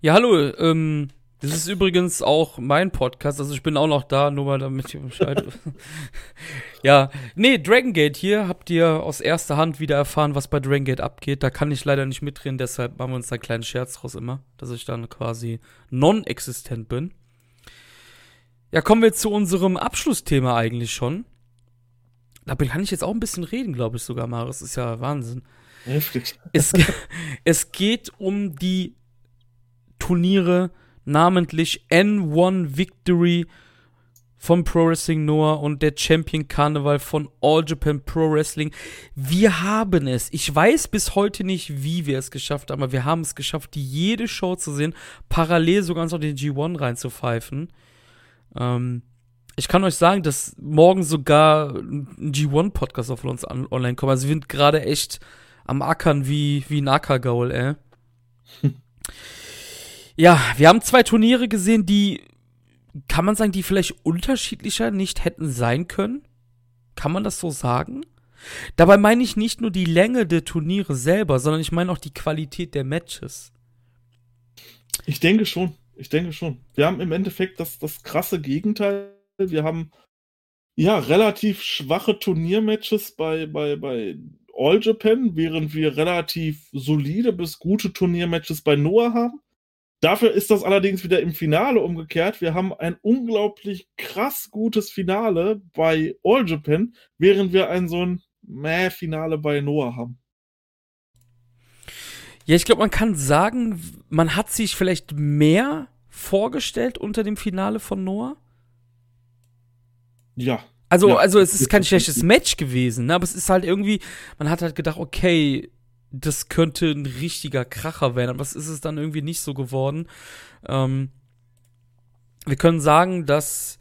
Ja, hallo, ähm, das ist übrigens auch mein Podcast, also ich bin auch noch da, nur mal damit ihr Bescheid. ja, nee, Dragon Gate hier habt ihr aus erster Hand wieder erfahren, was bei Dragon Gate abgeht. Da kann ich leider nicht mitreden, deshalb machen wir uns da einen kleinen Scherz draus immer, dass ich dann quasi non-existent bin. Ja, kommen wir zu unserem Abschlussthema eigentlich schon. Da kann ich jetzt auch ein bisschen reden, glaube ich sogar, Marius. Das ist ja Wahnsinn. Heftig. Es, es geht um die Turniere namentlich N1 Victory von Pro Wrestling Noah und der Champion Karneval von All Japan Pro Wrestling. Wir haben es. Ich weiß bis heute nicht, wie wir es geschafft haben, aber wir haben es geschafft, jede Show zu sehen, parallel sogar noch den G1 reinzupfeifen. Ähm, ich kann euch sagen, dass morgen sogar ein G1-Podcast auf uns online kommt. Also wir sind gerade echt am Ackern wie, wie ein Ackergaul, ey. Ja, wir haben zwei Turniere gesehen, die, kann man sagen, die vielleicht unterschiedlicher nicht hätten sein können? Kann man das so sagen? Dabei meine ich nicht nur die Länge der Turniere selber, sondern ich meine auch die Qualität der Matches. Ich denke schon. Ich denke schon. Wir haben im Endeffekt das, das krasse Gegenteil. Wir haben ja relativ schwache Turniermatches bei, bei, bei All Japan, während wir relativ solide bis gute Turniermatches bei Noah haben. Dafür ist das allerdings wieder im Finale umgekehrt. Wir haben ein unglaublich krass gutes Finale bei All Japan, während wir ein so ein Mäh-Finale bei Noah haben. Ja, ich glaube, man kann sagen, man hat sich vielleicht mehr vorgestellt unter dem Finale von Noah. Ja. Also, ja. also es ist kein schlechtes Match gewesen, ne? aber es ist halt irgendwie, man hat halt gedacht, okay, das könnte ein richtiger Kracher werden, aber es ist es dann irgendwie nicht so geworden. Ähm, wir können sagen, dass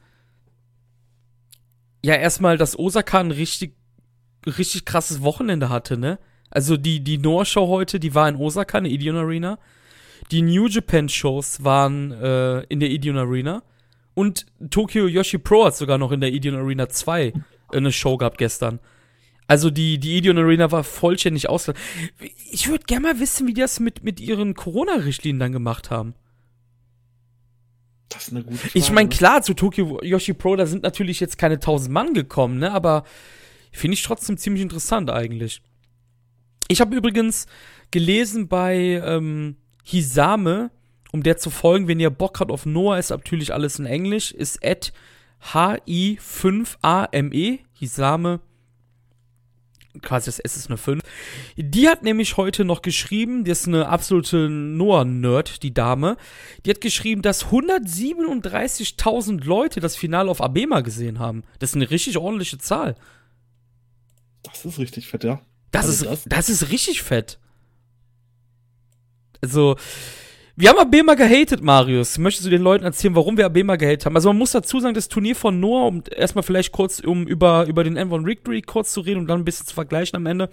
ja erstmal das Osaka ein richtig, richtig krasses Wochenende hatte, ne? Also die, die Noah-Show heute, die war in Osaka, in der Ideon Arena. Die New Japan-Shows waren äh, in der Ideon Arena. Und Tokyo Yoshi Pro hat sogar noch in der Ideon Arena 2 eine Show gehabt gestern. Also die, die Ideon Arena war vollständig ausgelastet. Ich würde gerne mal wissen, wie die das mit, mit ihren Corona-Richtlinien dann gemacht haben. Das ist eine gute Frage. Ich meine, klar, zu Tokyo Yoshi Pro, da sind natürlich jetzt keine 1000 Mann gekommen, ne? Aber finde ich trotzdem ziemlich interessant eigentlich. Ich habe übrigens gelesen bei ähm, Hisame, um der zu folgen, wenn ihr Bock habt auf Noah, ist natürlich alles in Englisch, ist at H-I-5-A-M-E, Hisame quasi das S ist eine 5. Die hat nämlich heute noch geschrieben, die ist eine absolute Noah-Nerd, die Dame. Die hat geschrieben, dass 137.000 Leute das Finale auf Abema gesehen haben. Das ist eine richtig ordentliche Zahl. Das ist richtig fett, ja. Das, also ist, das? das ist richtig fett. Also, wir haben Abema gehatet, Marius. Möchtest du den Leuten erzählen, warum wir Abema gehatet haben? Also man muss dazu sagen, das Turnier von Noah, um erstmal vielleicht kurz, um über, über den N1 Victory kurz zu reden und dann ein bisschen zu vergleichen am Ende.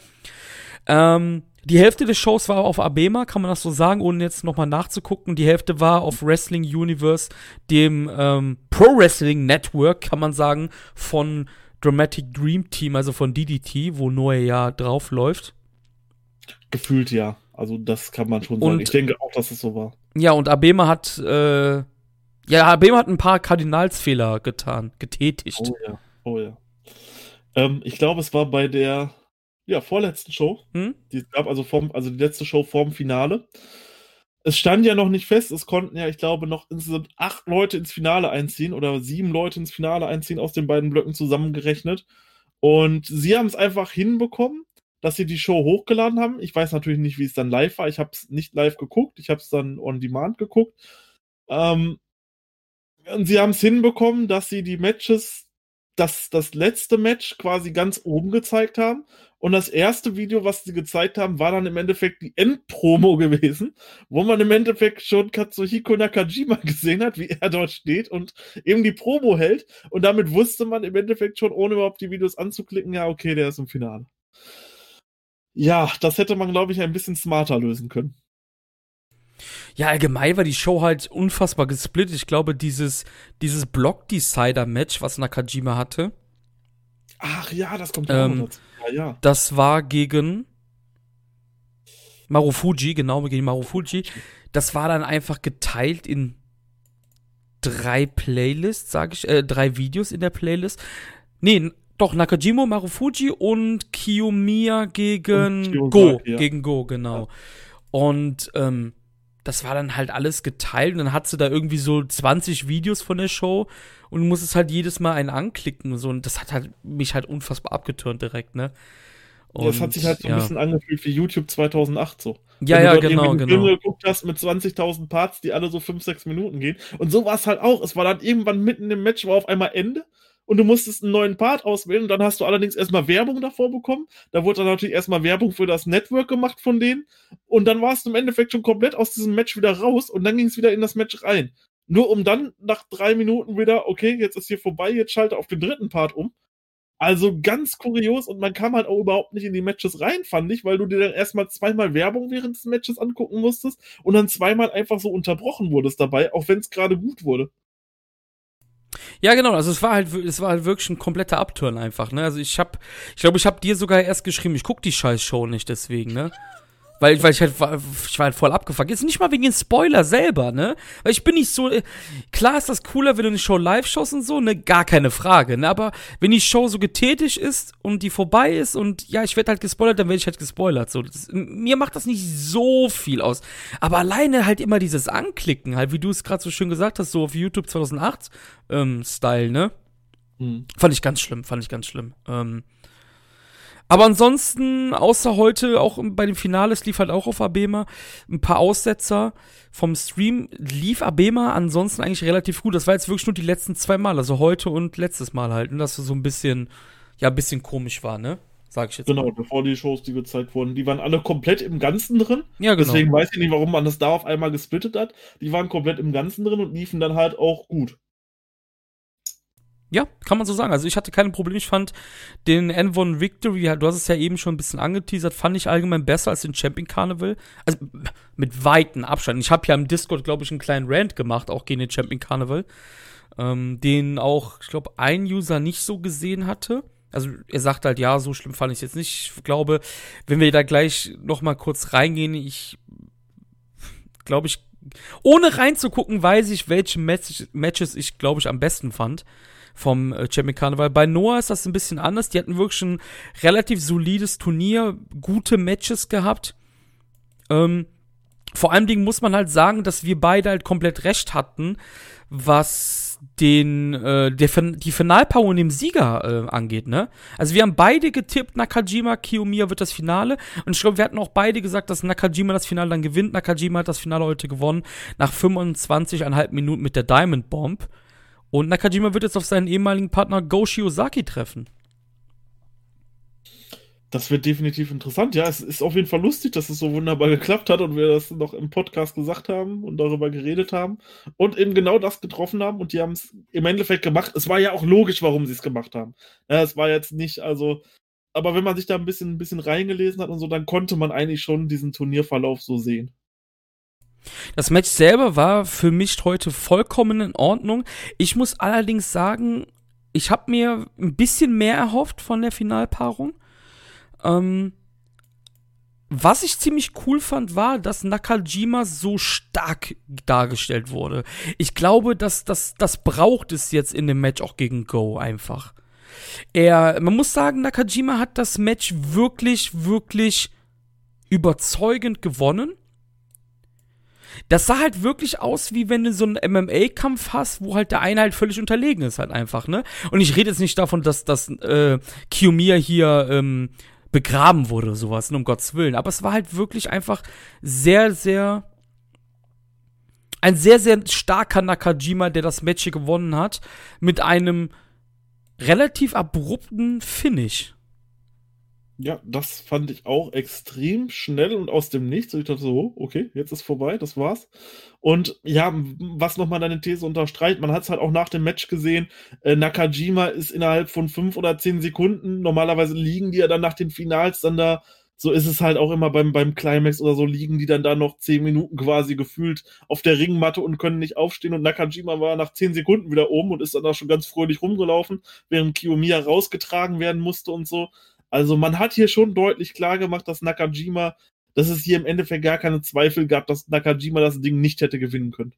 Ähm, die Hälfte des Shows war auf Abema, kann man das so sagen, ohne jetzt nochmal nachzugucken. Die Hälfte war auf Wrestling Universe, dem ähm, Pro Wrestling Network, kann man sagen, von Dramatic Dream Team, also von DDT, wo Noah ja drauf läuft. Gefühlt ja. Also das kann man schon sagen. Und, ich denke auch, dass es so war. Ja, und Abema hat, äh, ja, Abema hat ein paar Kardinalsfehler getan, getätigt. Oh ja, oh ja. Ähm, ich glaube, es war bei der, ja, vorletzten Show. Hm? Die gab also vom, also die letzte Show vorm Finale. Es stand ja noch nicht fest, es konnten ja, ich glaube, noch insgesamt acht Leute ins Finale einziehen oder sieben Leute ins Finale einziehen aus den beiden Blöcken zusammengerechnet. Und sie haben es einfach hinbekommen, dass sie die Show hochgeladen haben. Ich weiß natürlich nicht, wie es dann live war. Ich habe es nicht live geguckt. Ich habe es dann on demand geguckt. Ähm, und sie haben es hinbekommen, dass sie die Matches das, das letzte Match quasi ganz oben gezeigt haben. Und das erste Video, was sie gezeigt haben, war dann im Endeffekt die Endpromo gewesen, wo man im Endeffekt schon Katsuhiko Nakajima gesehen hat, wie er dort steht und eben die Promo hält. Und damit wusste man im Endeffekt schon, ohne überhaupt die Videos anzuklicken, ja, okay, der ist im Finale. Ja, das hätte man, glaube ich, ein bisschen smarter lösen können. Ja, allgemein war die Show halt unfassbar gesplittet. Ich glaube, dieses, dieses Block-Decider-Match, was Nakajima hatte. Ach ja, das kommt ähm, auch dazu. Ja, ja. Das war gegen Marufuji, genau, gegen Marufuji. Das war dann einfach geteilt in drei Playlists, sage ich, äh, drei Videos in der Playlist. Nee, doch, Nakajimo, Marufuji und Kiyomiya gegen und Go. Ja. Gegen Go, genau. Ja. Und ähm, das war dann halt alles geteilt und dann hat sie da irgendwie so 20 Videos von der Show und du musstest halt jedes Mal einen anklicken und so und das hat halt mich halt unfassbar abgetürnt direkt, ne? Und, das hat sich halt so ja. ein bisschen angefühlt wie YouTube 2008 so. Ja, Wenn ja, du genau, genau. Filme geguckt hast mit 20.000 Parts, die alle so 5, 6 Minuten gehen. Und so war es halt auch. Es war dann irgendwann mitten im Match, war auf einmal Ende und du musstest einen neuen Part auswählen. Und dann hast du allerdings erstmal Werbung davor bekommen. Da wurde dann natürlich erstmal Werbung für das Network gemacht von denen. Und dann warst du im Endeffekt schon komplett aus diesem Match wieder raus und dann ging es wieder in das Match rein. Nur um dann nach drei Minuten wieder, okay, jetzt ist hier vorbei, jetzt schalte auf den dritten Part um. Also ganz kurios und man kam halt auch überhaupt nicht in die Matches rein, fand ich, weil du dir dann erstmal zweimal Werbung während des Matches angucken musstest und dann zweimal einfach so unterbrochen wurdest dabei, auch wenn es gerade gut wurde. Ja, genau, also es war halt es war halt wirklich ein kompletter Upturn einfach, ne? Also ich hab ich glaube, ich habe dir sogar erst geschrieben, ich guck die scheiß Show nicht deswegen, ne? Weil, weil ich halt, ich war halt voll abgefuckt. Jetzt nicht mal wegen den Spoiler selber, ne? Weil ich bin nicht so, äh, klar ist das cooler, wenn du eine Show live schaust und so, ne? Gar keine Frage, ne? Aber wenn die Show so getätigt ist und die vorbei ist und ja, ich werde halt gespoilert, dann werde ich halt gespoilert. So, das, mir macht das nicht so viel aus. Aber alleine halt immer dieses Anklicken, halt, wie du es gerade so schön gesagt hast, so auf YouTube 2008 ähm, Style, ne? Hm. Fand ich ganz schlimm, fand ich ganz schlimm. Ähm, aber ansonsten, außer heute, auch bei dem Finale, es lief halt auch auf Abema, ein paar Aussetzer vom Stream, lief Abema ansonsten eigentlich relativ gut. Das war jetzt wirklich nur die letzten zwei Mal, also heute und letztes Mal halt, und dass es so ein bisschen, ja, ein bisschen komisch war, ne? Sag ich jetzt Genau, mal. bevor die Shows, die gezeigt wurden, die waren alle komplett im Ganzen drin. Ja, genau. Deswegen weiß ich nicht, warum man das da auf einmal gesplittet hat. Die waren komplett im Ganzen drin und liefen dann halt auch gut. Ja, kann man so sagen. Also ich hatte keine Probleme. Ich fand den N1 Victory, du hast es ja eben schon ein bisschen angeteasert, fand ich allgemein besser als den Champion Carnival. Also mit weiten Abstand. Ich habe ja im Discord, glaube ich, einen kleinen Rant gemacht, auch gegen den Champion Carnival. Ähm, den auch, ich glaube, ein User nicht so gesehen hatte. Also er sagt halt, ja, so schlimm fand ich es jetzt nicht. Ich glaube, wenn wir da gleich noch mal kurz reingehen, ich glaube ich, ohne reinzugucken, weiß ich, welche Match Matches ich, glaube ich, am besten fand vom äh, Champion Carnival. Bei Noah ist das ein bisschen anders. Die hatten wirklich ein relativ solides Turnier, gute Matches gehabt. Ähm, vor allem Dingen muss man halt sagen, dass wir beide halt komplett recht hatten, was den äh, der, die Finalpower und dem Sieger äh, angeht, ne? Also wir haben beide getippt, Nakajima, Kiyomiya wird das Finale und ich glaube, wir hatten auch beide gesagt, dass Nakajima das Finale dann gewinnt. Nakajima hat das Finale heute gewonnen nach 25,5 Minuten mit der Diamond Bomb. Und Nakajima wird jetzt auf seinen ehemaligen Partner Go Shiozaki treffen. Das wird definitiv interessant. Ja, es ist auf jeden Fall lustig, dass es so wunderbar geklappt hat und wir das noch im Podcast gesagt haben und darüber geredet haben und eben genau das getroffen haben und die haben es im Endeffekt gemacht. Es war ja auch logisch, warum sie es gemacht haben. Ja, es war jetzt nicht, also, aber wenn man sich da ein bisschen, ein bisschen reingelesen hat und so, dann konnte man eigentlich schon diesen Turnierverlauf so sehen. Das Match selber war für mich heute vollkommen in Ordnung. Ich muss allerdings sagen, ich habe mir ein bisschen mehr erhofft von der Finalpaarung. Ähm, was ich ziemlich cool fand, war, dass Nakajima so stark dargestellt wurde. Ich glaube, dass das, das braucht es jetzt in dem Match auch gegen Go einfach. Er, man muss sagen, Nakajima hat das Match wirklich, wirklich überzeugend gewonnen. Das sah halt wirklich aus, wie wenn du so einen MMA-Kampf hast, wo halt der eine halt völlig unterlegen ist, halt einfach, ne? Und ich rede jetzt nicht davon, dass das äh, Kiyomiya hier ähm, begraben wurde oder sowas, ne, um Gottes Willen. Aber es war halt wirklich einfach sehr, sehr. Ein sehr, sehr starker Nakajima, der das Match hier gewonnen hat, mit einem relativ abrupten Finish. Ja, das fand ich auch extrem schnell und aus dem Nichts. Und ich dachte so, oh, okay, jetzt ist vorbei, das war's. Und ja, was nochmal deine These unterstreicht, man hat es halt auch nach dem Match gesehen, äh, Nakajima ist innerhalb von fünf oder zehn Sekunden, normalerweise liegen die ja dann nach den Finals dann da, so ist es halt auch immer beim, beim Climax oder so, liegen die dann da noch zehn Minuten quasi gefühlt auf der Ringmatte und können nicht aufstehen und Nakajima war nach zehn Sekunden wieder oben und ist dann da schon ganz fröhlich rumgelaufen, während Kiyomiya rausgetragen werden musste und so. Also man hat hier schon deutlich klar gemacht, dass Nakajima, dass es hier im Endeffekt gar keine Zweifel gab, dass Nakajima das Ding nicht hätte gewinnen können.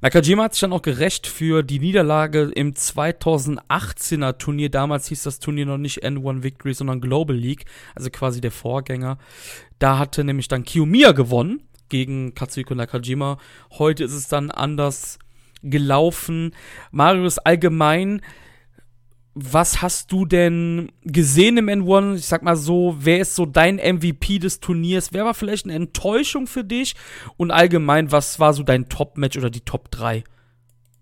Nakajima hat sich dann auch gerecht für die Niederlage im 2018er Turnier. Damals hieß das Turnier noch nicht N1 Victory, sondern Global League, also quasi der Vorgänger. Da hatte nämlich dann Kiyomiya gewonnen gegen Katsuhiko Nakajima. Heute ist es dann anders gelaufen. Marius allgemein was hast du denn gesehen im N1? Ich sag mal so, wer ist so dein MVP des Turniers? Wer war vielleicht eine Enttäuschung für dich? Und allgemein, was war so dein Top-Match oder die Top 3?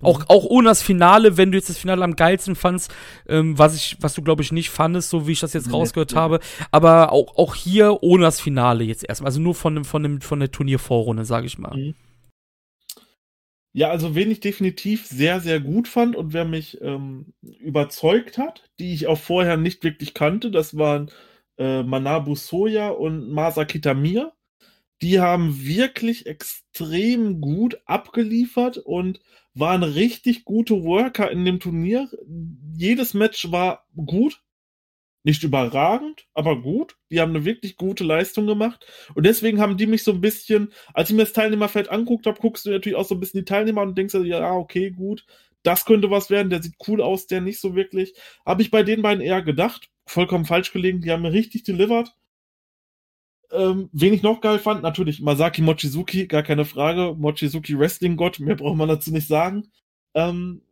Auch, auch ohne das Finale, wenn du jetzt das Finale am geilsten fandst, ähm, was ich, was du glaube ich nicht fandest, so wie ich das jetzt rausgehört ja. habe. Aber auch, auch hier ohne das Finale jetzt erstmal. Also nur von dem, von dem, von der Turniervorrunde, sage ich mal. Mhm. Ja, also wen ich definitiv sehr, sehr gut fand und wer mich ähm, überzeugt hat, die ich auch vorher nicht wirklich kannte, das waren äh, Manabu Soya und Masaki Tamir. Die haben wirklich extrem gut abgeliefert und waren richtig gute Worker in dem Turnier. Jedes Match war gut, nicht überragend, aber gut. Die haben eine wirklich gute Leistung gemacht. Und deswegen haben die mich so ein bisschen, als ich mir das Teilnehmerfeld anguckt habe, guckst du natürlich auch so ein bisschen die Teilnehmer und denkst ja, okay, gut, das könnte was werden, der sieht cool aus, der nicht so wirklich. Habe ich bei den beiden eher gedacht. Vollkommen falsch gelegen, die haben mir richtig delivered. Ähm, wen ich noch geil fand, natürlich Masaki Mochizuki, gar keine Frage. Mochizuki Wrestling-Gott, mehr braucht man dazu nicht sagen. Ähm,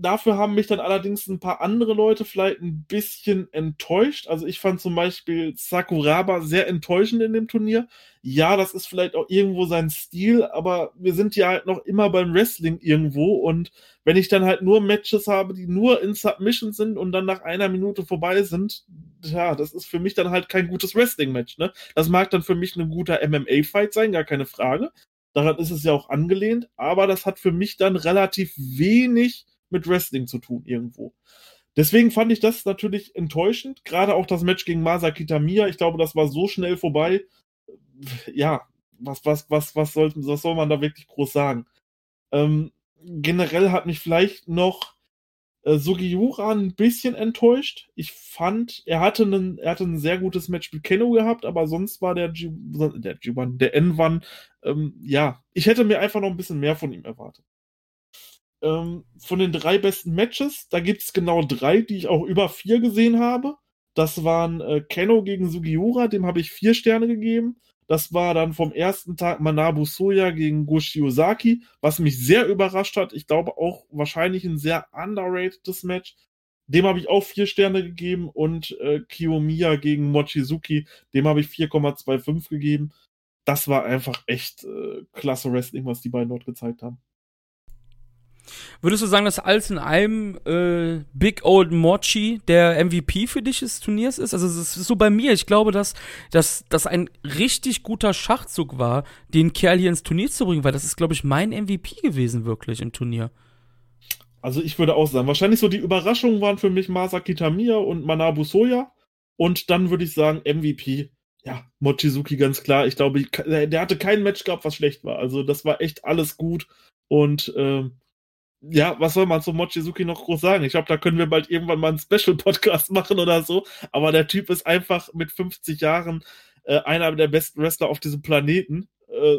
dafür haben mich dann allerdings ein paar andere Leute vielleicht ein bisschen enttäuscht. Also ich fand zum Beispiel Sakuraba sehr enttäuschend in dem Turnier. Ja, das ist vielleicht auch irgendwo sein Stil, aber wir sind ja halt noch immer beim Wrestling irgendwo und wenn ich dann halt nur Matches habe, die nur in Submission sind und dann nach einer Minute vorbei sind, ja, das ist für mich dann halt kein gutes Wrestling-Match, ne? Das mag dann für mich ein guter MMA-Fight sein, gar keine Frage. Daran ist es ja auch angelehnt, aber das hat für mich dann relativ wenig mit Wrestling zu tun irgendwo. Deswegen fand ich das natürlich enttäuschend. Gerade auch das Match gegen Masaki Tamiya. Ich glaube, das war so schnell vorbei. Ja, was, was, was, was, soll, was soll man da wirklich groß sagen? Ähm, generell hat mich vielleicht noch äh, Sugiura ein bisschen enttäuscht. Ich fand, er hatte, einen, er hatte ein sehr gutes Match mit Keno gehabt, aber sonst war der G, der G1, der N1, ähm, ja, ich hätte mir einfach noch ein bisschen mehr von ihm erwartet ähm, von den drei besten Matches, da gibt es genau drei, die ich auch über vier gesehen habe. Das waren äh, Keno gegen Sugiura, dem habe ich vier Sterne gegeben. Das war dann vom ersten Tag Manabu Soya gegen Goshi Ozaki, was mich sehr überrascht hat. Ich glaube auch wahrscheinlich ein sehr underratedes Match. Dem habe ich auch vier Sterne gegeben und äh, Kiyomiya gegen Mochizuki, dem habe ich 4,25 gegeben. Das war einfach echt äh, klasse Wrestling, was die beiden dort gezeigt haben. Würdest du sagen, dass alles in allem äh, Big Old Mochi der MVP für dich des Turniers ist? Also es ist so bei mir. Ich glaube, dass das ein richtig guter Schachzug war, den Kerl hier ins Turnier zu bringen, weil das ist, glaube ich, mein MVP gewesen wirklich im Turnier. Also ich würde auch sagen, wahrscheinlich so die Überraschungen waren für mich Masaki Tamiya und Manabu Soya. Und dann würde ich sagen, MVP ja, Mochizuki ganz klar. Ich glaube, der hatte kein Match gehabt, was schlecht war. Also das war echt alles gut. Und ähm, ja, was soll man zu Mochizuki noch groß sagen? Ich glaube, da können wir bald irgendwann mal einen Special-Podcast machen oder so. Aber der Typ ist einfach mit 50 Jahren äh, einer der besten Wrestler auf diesem Planeten. Äh,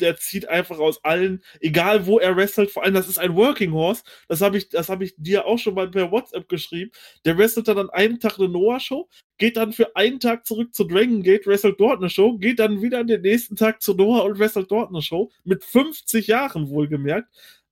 der zieht einfach aus allen, egal wo er wrestelt, vor allem das ist ein Working Horse, das habe ich, das habe ich dir auch schon mal per WhatsApp geschrieben. Der wrestelt dann an einem Tag eine Noah-Show, geht dann für einen Tag zurück zu Dragon Gate, wrestelt dort eine Show, geht dann wieder an den nächsten Tag zu Noah und wrestelt dort eine Show. Mit 50 Jahren wohlgemerkt.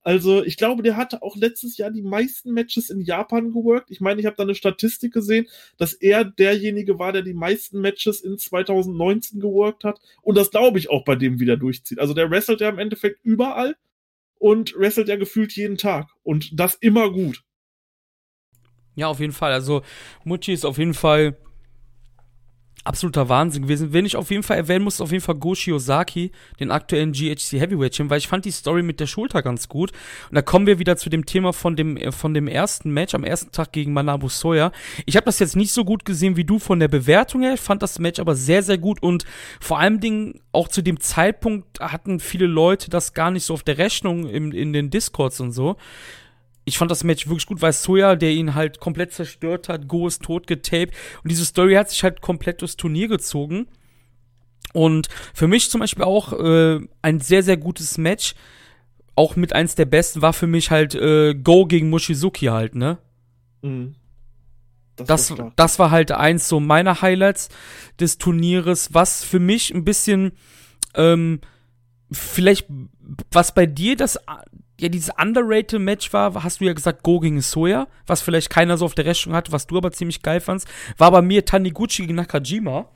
Also ich glaube, der hatte auch letztes Jahr die meisten Matches in Japan geworkt. Ich meine, ich habe da eine Statistik gesehen, dass er derjenige war, der die meisten Matches in 2019 geworkt hat. Und das glaube ich auch bei dem wieder durchzieht. Also der wrestelt ja im Endeffekt überall und wrestelt ja gefühlt jeden Tag. Und das immer gut. Ja, auf jeden Fall. Also Mucci ist auf jeden Fall absoluter Wahnsinn gewesen. Wenn ich auf jeden Fall erwähnen muss, auf jeden Fall Goshi Ozaki, den aktuellen GHC Heavyweight Champion, weil ich fand die Story mit der Schulter ganz gut. Und da kommen wir wieder zu dem Thema von dem, äh, von dem ersten Match am ersten Tag gegen Manabu Soya. Ich habe das jetzt nicht so gut gesehen wie du von der Bewertung her. Ich fand das Match aber sehr, sehr gut und vor allem Dingen auch zu dem Zeitpunkt hatten viele Leute das gar nicht so auf der Rechnung im, in den Discords und so ich fand das Match wirklich gut, weil Soya, der ihn halt komplett zerstört hat, Go ist tot getaped und diese Story hat sich halt komplett durchs Turnier gezogen. Und für mich zum Beispiel auch äh, ein sehr, sehr gutes Match, auch mit eins der besten, war für mich halt äh, Go gegen Mushizuki halt, ne? Mhm. Das, das, war das war halt eins so meiner Highlights des Turnieres, was für mich ein bisschen ähm, vielleicht, was bei dir das ja dieses underrated Match war, hast du ja gesagt, Go gegen Soya, was vielleicht keiner so auf der Rechnung hatte, was du aber ziemlich geil fandst, war bei mir Taniguchi gegen Nakajima.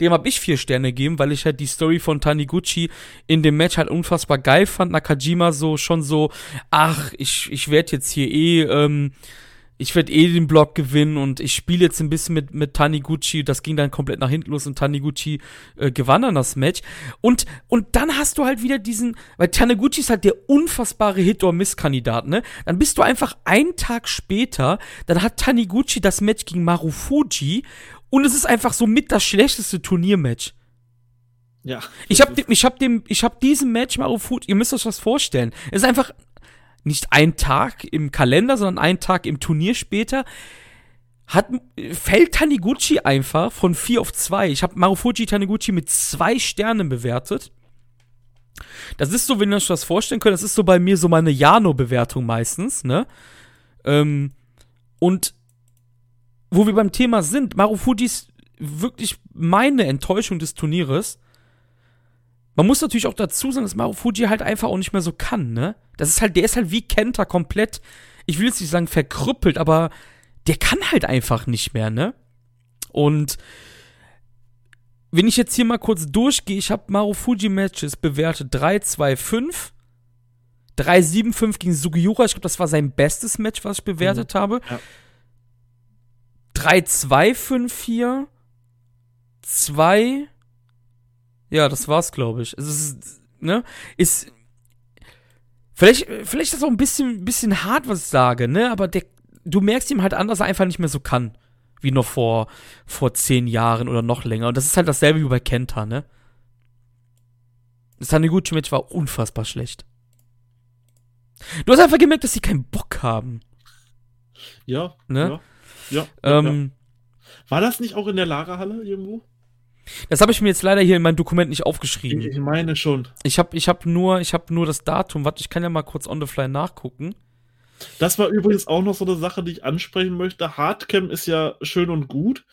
Dem habe ich vier Sterne gegeben, weil ich halt die Story von Taniguchi in dem Match halt unfassbar geil fand. Nakajima so schon so, ach, ich, ich werde jetzt hier eh ähm, ich werde eh den Block gewinnen und ich spiele jetzt ein bisschen mit, mit Taniguchi. Das ging dann komplett nach hinten los und Taniguchi äh, gewann dann das Match. Und, und dann hast du halt wieder diesen, weil Taniguchi ist halt der unfassbare Hit-or-Miss-Kandidat, ne? Dann bist du einfach einen Tag später, dann hat Taniguchi das Match gegen Marufuji und es ist einfach so mit das schlechteste Turniermatch. Ja. Ich hab, ich hab dem, ich hab diesem Match Marufuji, ihr müsst euch das vorstellen. Es ist einfach nicht ein Tag im Kalender, sondern ein Tag im Turnier später, hat, fällt Taniguchi einfach von 4 auf 2. Ich habe Marufuji Taniguchi mit zwei Sternen bewertet. Das ist so, wenn ihr euch das vorstellen könnt, das ist so bei mir so meine Jano-Bewertung meistens, ne? Ähm, und wo wir beim Thema sind, Marufuji ist wirklich meine Enttäuschung des Turnieres. Man muss natürlich auch dazu sagen, dass Marufuji halt einfach auch nicht mehr so kann, ne? Das ist halt, der ist halt wie Kenta komplett, ich will jetzt nicht sagen verkrüppelt, aber der kann halt einfach nicht mehr, ne? Und wenn ich jetzt hier mal kurz durchgehe, ich habe Marufuji Matches bewertet 3, 2, 5. 3, 7, 5 gegen Sugiura. Ich glaube, das war sein bestes Match, was ich bewertet mhm. habe. Ja. 3, 2, 5, 4. 2. Ja, das war's, glaube ich. Es ist, ne? Ist Vielleicht, vielleicht ist das auch ein bisschen, bisschen hart, was ich sage, ne? Aber der, du merkst ihm halt an, dass er einfach nicht mehr so kann. Wie noch vor, vor zehn Jahren oder noch länger. Und das ist halt dasselbe wie bei Kenta, ne? Das Taniguchi-Match war unfassbar schlecht. Du hast einfach gemerkt, dass sie keinen Bock haben. Ja. Ne? Ja. ja, ähm, ja. War das nicht auch in der Lagerhalle irgendwo? Das habe ich mir jetzt leider hier in meinem Dokument nicht aufgeschrieben. Ich meine schon. Ich habe ich hab nur, hab nur das Datum. Warte, ich kann ja mal kurz on the fly nachgucken. Das war übrigens auch noch so eine Sache, die ich ansprechen möchte. Hardcam ist ja schön und gut,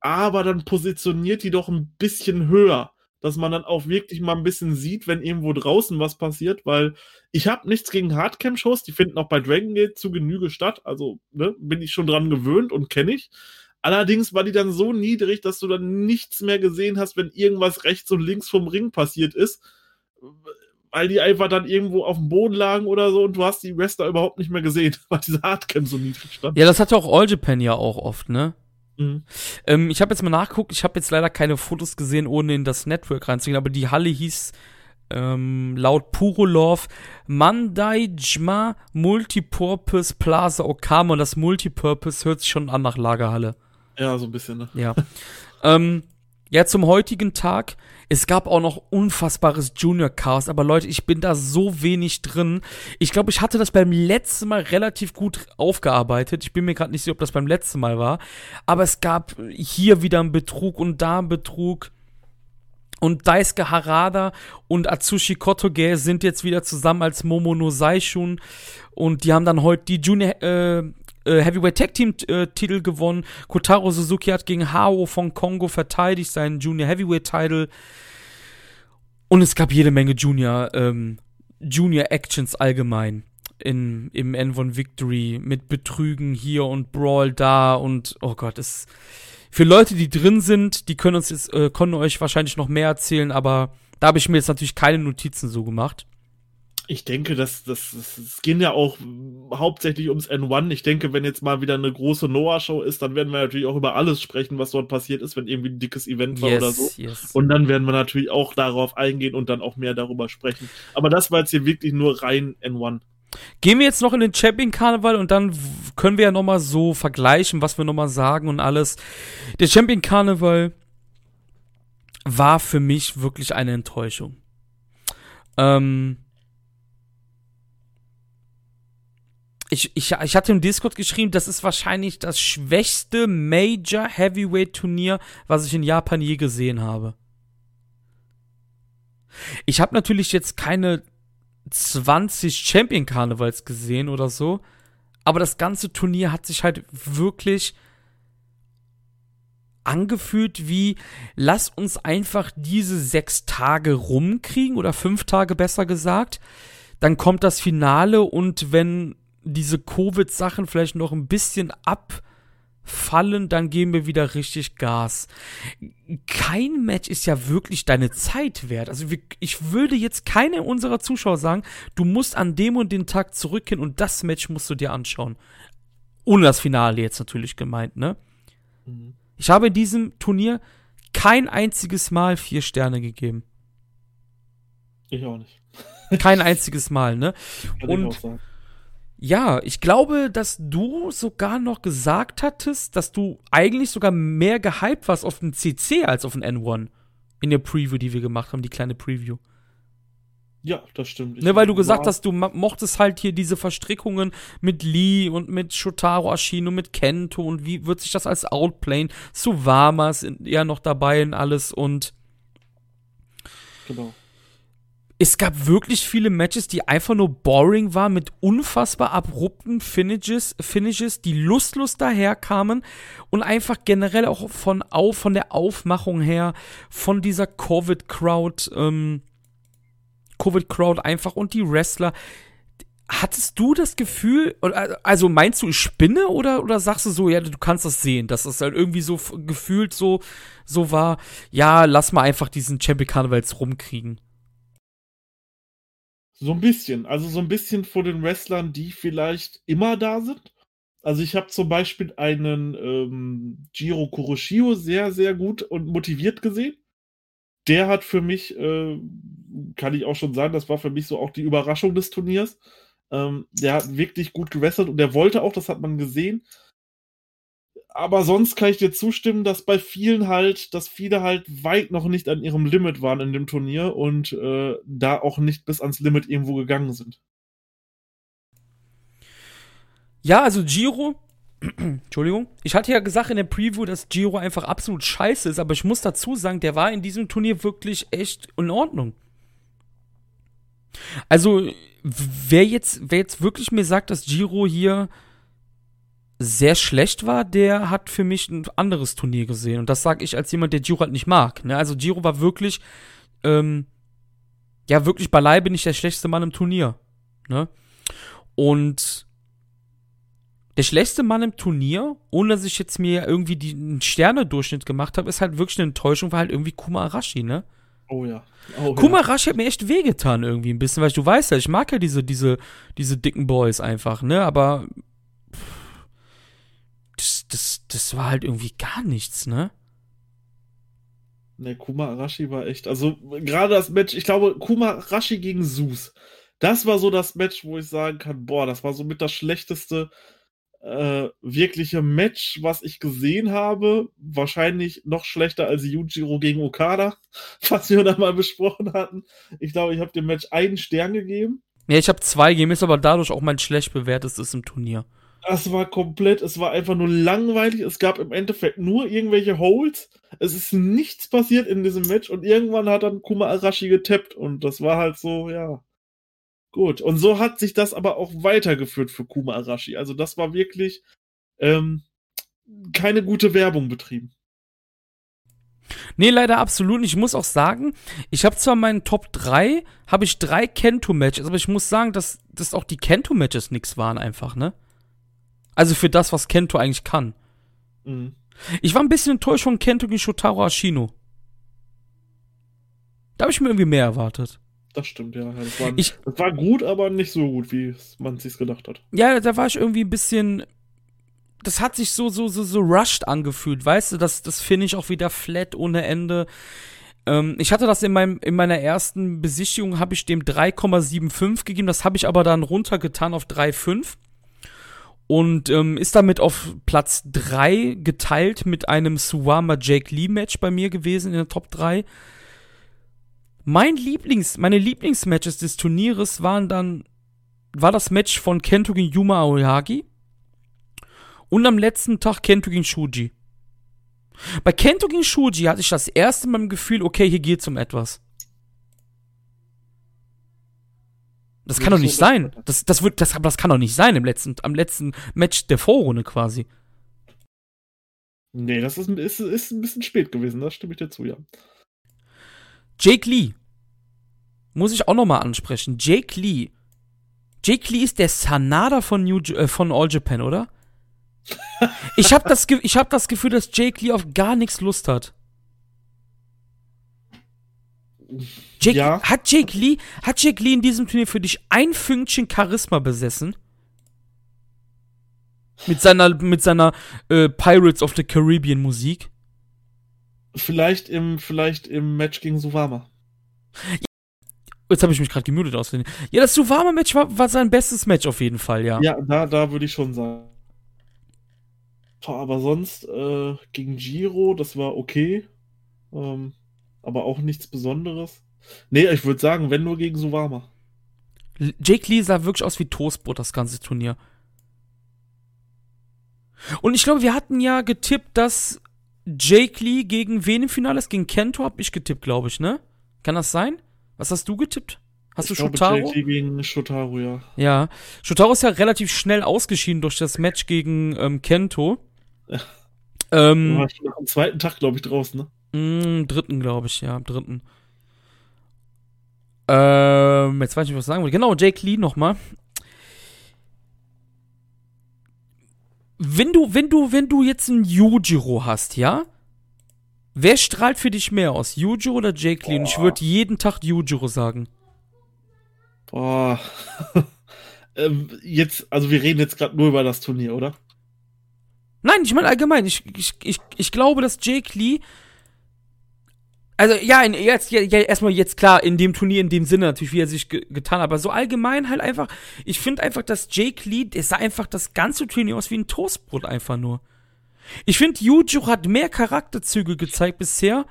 aber dann positioniert die doch ein bisschen höher, dass man dann auch wirklich mal ein bisschen sieht, wenn irgendwo draußen was passiert, weil ich habe nichts gegen Hardcam-Shows, die finden auch bei Dragon Gate zu Genüge statt, also ne, bin ich schon dran gewöhnt und kenne ich. Allerdings war die dann so niedrig, dass du dann nichts mehr gesehen hast, wenn irgendwas rechts und links vom Ring passiert ist, weil die einfach dann irgendwo auf dem Boden lagen oder so und du hast die Wrestler überhaupt nicht mehr gesehen, weil diese Hardcam so niedrig stand. Ja, das hatte auch All Japan ja auch oft, ne? Mhm. Ähm, ich habe jetzt mal nachgeguckt, ich habe jetzt leider keine Fotos gesehen, ohne in das Network reinzugehen, aber die Halle hieß ähm, laut Purolov Mandaijma Multipurpose Plaza Okama und das Multipurpose hört sich schon an nach Lagerhalle. Ja, so ein bisschen, ne? Ja. ähm, ja, zum heutigen Tag. Es gab auch noch unfassbares Junior Chaos, aber Leute, ich bin da so wenig drin. Ich glaube, ich hatte das beim letzten Mal relativ gut aufgearbeitet. Ich bin mir gerade nicht sicher, ob das beim letzten Mal war. Aber es gab hier wieder einen Betrug und da einen Betrug. Und Daisuke Harada und Atsushi Kotoge sind jetzt wieder zusammen als Momo no Saishun. Und die haben dann heute die Junior, äh, äh, Heavyweight Tag Team äh, Titel gewonnen. Kotaro Suzuki hat gegen Hao von Kongo verteidigt, seinen Junior Heavyweight Title. Und es gab jede Menge Junior, ähm, Junior Actions allgemein in, im N1 Victory mit Betrügen hier und Brawl da und oh Gott, es für Leute, die drin sind, die können uns jetzt, äh, können euch wahrscheinlich noch mehr erzählen, aber da habe ich mir jetzt natürlich keine Notizen so gemacht. Ich denke, dass das, das, es ging ja auch hauptsächlich ums N1. Ich denke, wenn jetzt mal wieder eine große Noah-Show ist, dann werden wir natürlich auch über alles sprechen, was dort passiert ist, wenn irgendwie ein dickes Event war yes, oder so. Yes. Und dann werden wir natürlich auch darauf eingehen und dann auch mehr darüber sprechen. Aber das war jetzt hier wirklich nur rein N1. Gehen wir jetzt noch in den Champion Karneval und dann können wir ja nochmal so vergleichen, was wir nochmal sagen und alles. Der Champion Karneval war für mich wirklich eine Enttäuschung. Ähm, ich, ich, ich hatte im Discord geschrieben, das ist wahrscheinlich das schwächste Major Heavyweight Turnier, was ich in Japan je gesehen habe. Ich habe natürlich jetzt keine 20 Champion Karnevals gesehen oder so, aber das ganze Turnier hat sich halt wirklich angefühlt wie, lass uns einfach diese sechs Tage rumkriegen oder fünf Tage besser gesagt. Dann kommt das Finale und wenn diese Covid-Sachen vielleicht noch ein bisschen abfallen, dann geben wir wieder richtig Gas. Kein Match ist ja wirklich deine Zeit wert. Also ich würde jetzt keine unserer Zuschauer sagen, du musst an dem und den Tag zurückgehen und das Match musst du dir anschauen. Ohne das Finale jetzt natürlich gemeint, ne? Mhm. Ich habe in diesem Turnier kein einziges Mal vier Sterne gegeben. Ich auch nicht. Kein einziges Mal, ne? Und. Ja, ich glaube, dass du sogar noch gesagt hattest, dass du eigentlich sogar mehr gehypt warst auf den CC als auf den N1. In der Preview, die wir gemacht haben, die kleine Preview. Ja, das stimmt. ne, weil du gesagt hast, du mochtest halt hier diese Verstrickungen mit Lee und mit Shotaro Ashino, mit Kento und wie wird sich das als Outplane? Suwama ist ja noch dabei und alles und. Genau es gab wirklich viele Matches, die einfach nur boring waren, mit unfassbar abrupten Finishes, Finishes die lustlos daherkamen und einfach generell auch von, auf, von der Aufmachung her, von dieser Covid-Crowd, ähm, Covid-Crowd einfach und die Wrestler. Hattest du das Gefühl, also meinst du, ich spinne oder, oder sagst du so, ja, du kannst das sehen, dass das halt irgendwie so gefühlt so, so war, ja, lass mal einfach diesen Champion Carnivals rumkriegen? So ein bisschen. Also so ein bisschen vor den Wrestlern, die vielleicht immer da sind. Also ich habe zum Beispiel einen ähm, Jiro Kuroshio sehr, sehr gut und motiviert gesehen. Der hat für mich, äh, kann ich auch schon sagen, das war für mich so auch die Überraschung des Turniers. Ähm, der hat wirklich gut gewässert und der wollte auch, das hat man gesehen, aber sonst kann ich dir zustimmen, dass bei vielen halt, dass viele halt weit noch nicht an ihrem Limit waren in dem Turnier und äh, da auch nicht bis ans Limit irgendwo gegangen sind. Ja, also Giro, Entschuldigung, ich hatte ja gesagt in der Preview, dass Giro einfach absolut scheiße ist, aber ich muss dazu sagen, der war in diesem Turnier wirklich echt in Ordnung. Also, wer jetzt, wer jetzt wirklich mir sagt, dass Giro hier sehr schlecht war, der hat für mich ein anderes Turnier gesehen. Und das sage ich als jemand, der Giro halt nicht mag. Ne? Also Giro war wirklich, ähm, ja, wirklich beileibe nicht der schlechteste Mann im Turnier. Ne? Und der schlechteste Mann im Turnier, ohne dass ich jetzt mir irgendwie den Sterne-Durchschnitt gemacht habe, ist halt wirklich eine Enttäuschung, war halt irgendwie Kuma Arashi, ne? Oh ja. Oh, Kuma ja. Arashi hat mir echt wehgetan irgendwie ein bisschen, weil du weißt ja, ich mag ja diese, diese, diese dicken Boys einfach, ne? Aber das, das, war halt irgendwie gar nichts, ne? Ne, Kuma Arashi war echt, also gerade das Match, ich glaube, Kuma Arashi gegen Sus, das war so das Match, wo ich sagen kann, boah, das war so mit das schlechteste äh, wirkliche Match, was ich gesehen habe. Wahrscheinlich noch schlechter als Yujiro gegen Okada, was wir da mal besprochen hatten. Ich glaube, ich habe dem Match einen Stern gegeben. Ja, ich habe zwei gegeben, ist aber dadurch auch mein schlecht bewertestes im Turnier. Das war komplett, es war einfach nur langweilig. Es gab im Endeffekt nur irgendwelche Holds. Es ist nichts passiert in diesem Match und irgendwann hat dann Kuma Arashi getappt und das war halt so, ja. Gut. Und so hat sich das aber auch weitergeführt für Kuma Arashi. Also das war wirklich ähm, keine gute Werbung betrieben. Nee, leider absolut nicht. Ich muss auch sagen, ich habe zwar meinen Top 3, habe ich drei Kento-Matches, aber ich muss sagen, dass, dass auch die Kento-Matches nix waren einfach, ne? Also für das, was Kento eigentlich kann. Mhm. Ich war ein bisschen enttäuscht von Kento gegen Shotaro Ashino. Da habe ich mir irgendwie mehr erwartet. Das stimmt, ja. Das war, Ich- das war gut, aber nicht so gut, wie man sich gedacht hat. Ja, da war ich irgendwie ein bisschen. Das hat sich so, so, so, so rushed angefühlt, weißt du? Das, das finde ich auch wieder flat ohne Ende. Ähm, ich hatte das in, meinem, in meiner ersten Besichtigung, habe ich dem 3,75 gegeben. Das habe ich aber dann runtergetan auf 3,5. Und ähm, ist damit auf Platz 3 geteilt mit einem Suwama Jake Lee Match bei mir gewesen in der Top 3. Mein Lieblings, meine Lieblingsmatches des Turnieres waren dann war das Match von Kento gegen Yuma Aoyagi und am letzten Tag Kento gegen Shuji. Bei Kento gegen Shuji hatte ich das erste Mal im Gefühl, okay, hier geht's um etwas. Das kann doch nicht sein. Das, das, wird, das, das kann doch nicht sein im letzten, am letzten Match der Vorrunde quasi. Nee, das ist, ein- ist, ist ein bisschen spät gewesen, das stimme ich dir zu, ja. Jake Lee. Muss ich auch nochmal ansprechen. Jake Lee. Jake Lee ist der Sanada von, New, äh, von All Japan, oder? Ich habe das, ich hab das Gefühl, dass Jake Lee auf gar nichts Lust hat. Jake, Ja. Hat Jake Lee, hat Jake Lee in diesem Turnier für dich ein Fünkchen Charisma besessen? Mit seiner, mit seiner äh, Pirates of the Caribbean Musik? Vielleicht im, vielleicht im Match gegen Suwama. Jetzt habe ich mich gerade gemutet auswählen. Ja, das Suwama-Match war, war sein bestes Match auf jeden Fall, ja. Ja, da, da würde ich schon sagen. Aber sonst äh, gegen Giro, das war okay. Ähm, aber auch nichts Besonderes. Nee, ich würde sagen, wenn nur gegen Suwama. Jake Lee sah wirklich aus wie Toastbrot, das ganze Turnier. Und ich glaube, wir hatten ja getippt, dass Jake Lee gegen wen im Finale ist? Gegen Kento hab ich getippt, glaube ich, ne? Kann das sein? Was hast du getippt? Hast ich du glaube, Shotaro? Jake Lee gegen Shotaro, ja. Ja. Shotaro ist ja relativ schnell ausgeschieden durch das Match gegen ähm, Kento. Ja. Ähm, War schon am zweiten Tag, glaube ich, draußen, ne? Mm, dritten, glaube ich, ja, am dritten. Ähm, jetzt weiß ich nicht, was ich sagen will. Genau, Jake Lee nochmal. Wenn du, wenn du, wenn du jetzt einen Yujiro hast, ja? Wer strahlt für dich mehr aus? Yujiro oder Jake Lee? Und ich Boah. würde jeden Tag Yujiro sagen. Boah. ähm, jetzt, also wir reden jetzt gerade nur über das Turnier, oder? Nein, ich meine allgemein. Ich, ich, ich, ich glaube, dass Jake Lee. Also, ja, in, jetzt, ja, erstmal jetzt klar, in dem Turnier, in dem Sinne natürlich, wie er sich ge getan hat, aber so allgemein halt einfach, ich finde einfach, dass Jake Lee, der sah einfach das ganze Turnier aus wie ein Toastbrot einfach nur. Ich finde, Yujiro hat mehr Charakterzüge gezeigt bisher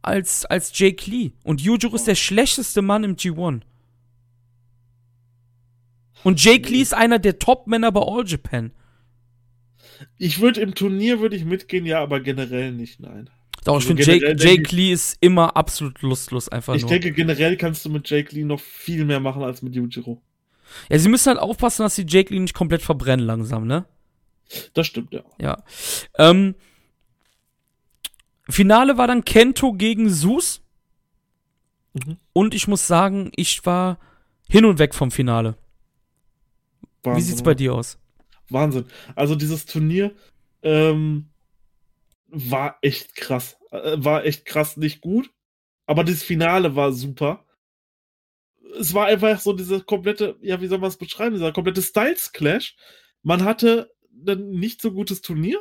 als, als Jake Lee. Und Yujiro ist der schlechteste Mann im G1. Und Jake Lee ist einer der Top-Männer bei All Japan. Ich würde im Turnier würde ich mitgehen, ja, aber generell nicht, nein. Doch, ich Also finde, Jake, Jake Lee ist immer absolut lustlos, einfach Ich nur. denke, generell kannst du mit Jake Lee noch viel mehr machen als mit Yujiro. ja, sie müssen halt aufpassen, dass sie Jake Lee nicht komplett verbrennen langsam, ne? Das stimmt, ja. Ja. Ähm, Finale war dann Kento gegen Sus. Mhm. Und ich muss sagen, ich war hin und weg vom Finale. Wahnsinn, Wie sieht's bei dir aus? Wahnsinn. Also dieses Turnier ähm, war echt krass. Äh, war echt krass nicht gut. Aber das Finale war super. Es war einfach so diese komplette, ja, wie soll man es beschreiben, dieser komplette Styles-Clash. Man hatte ein nicht so gutes Turnier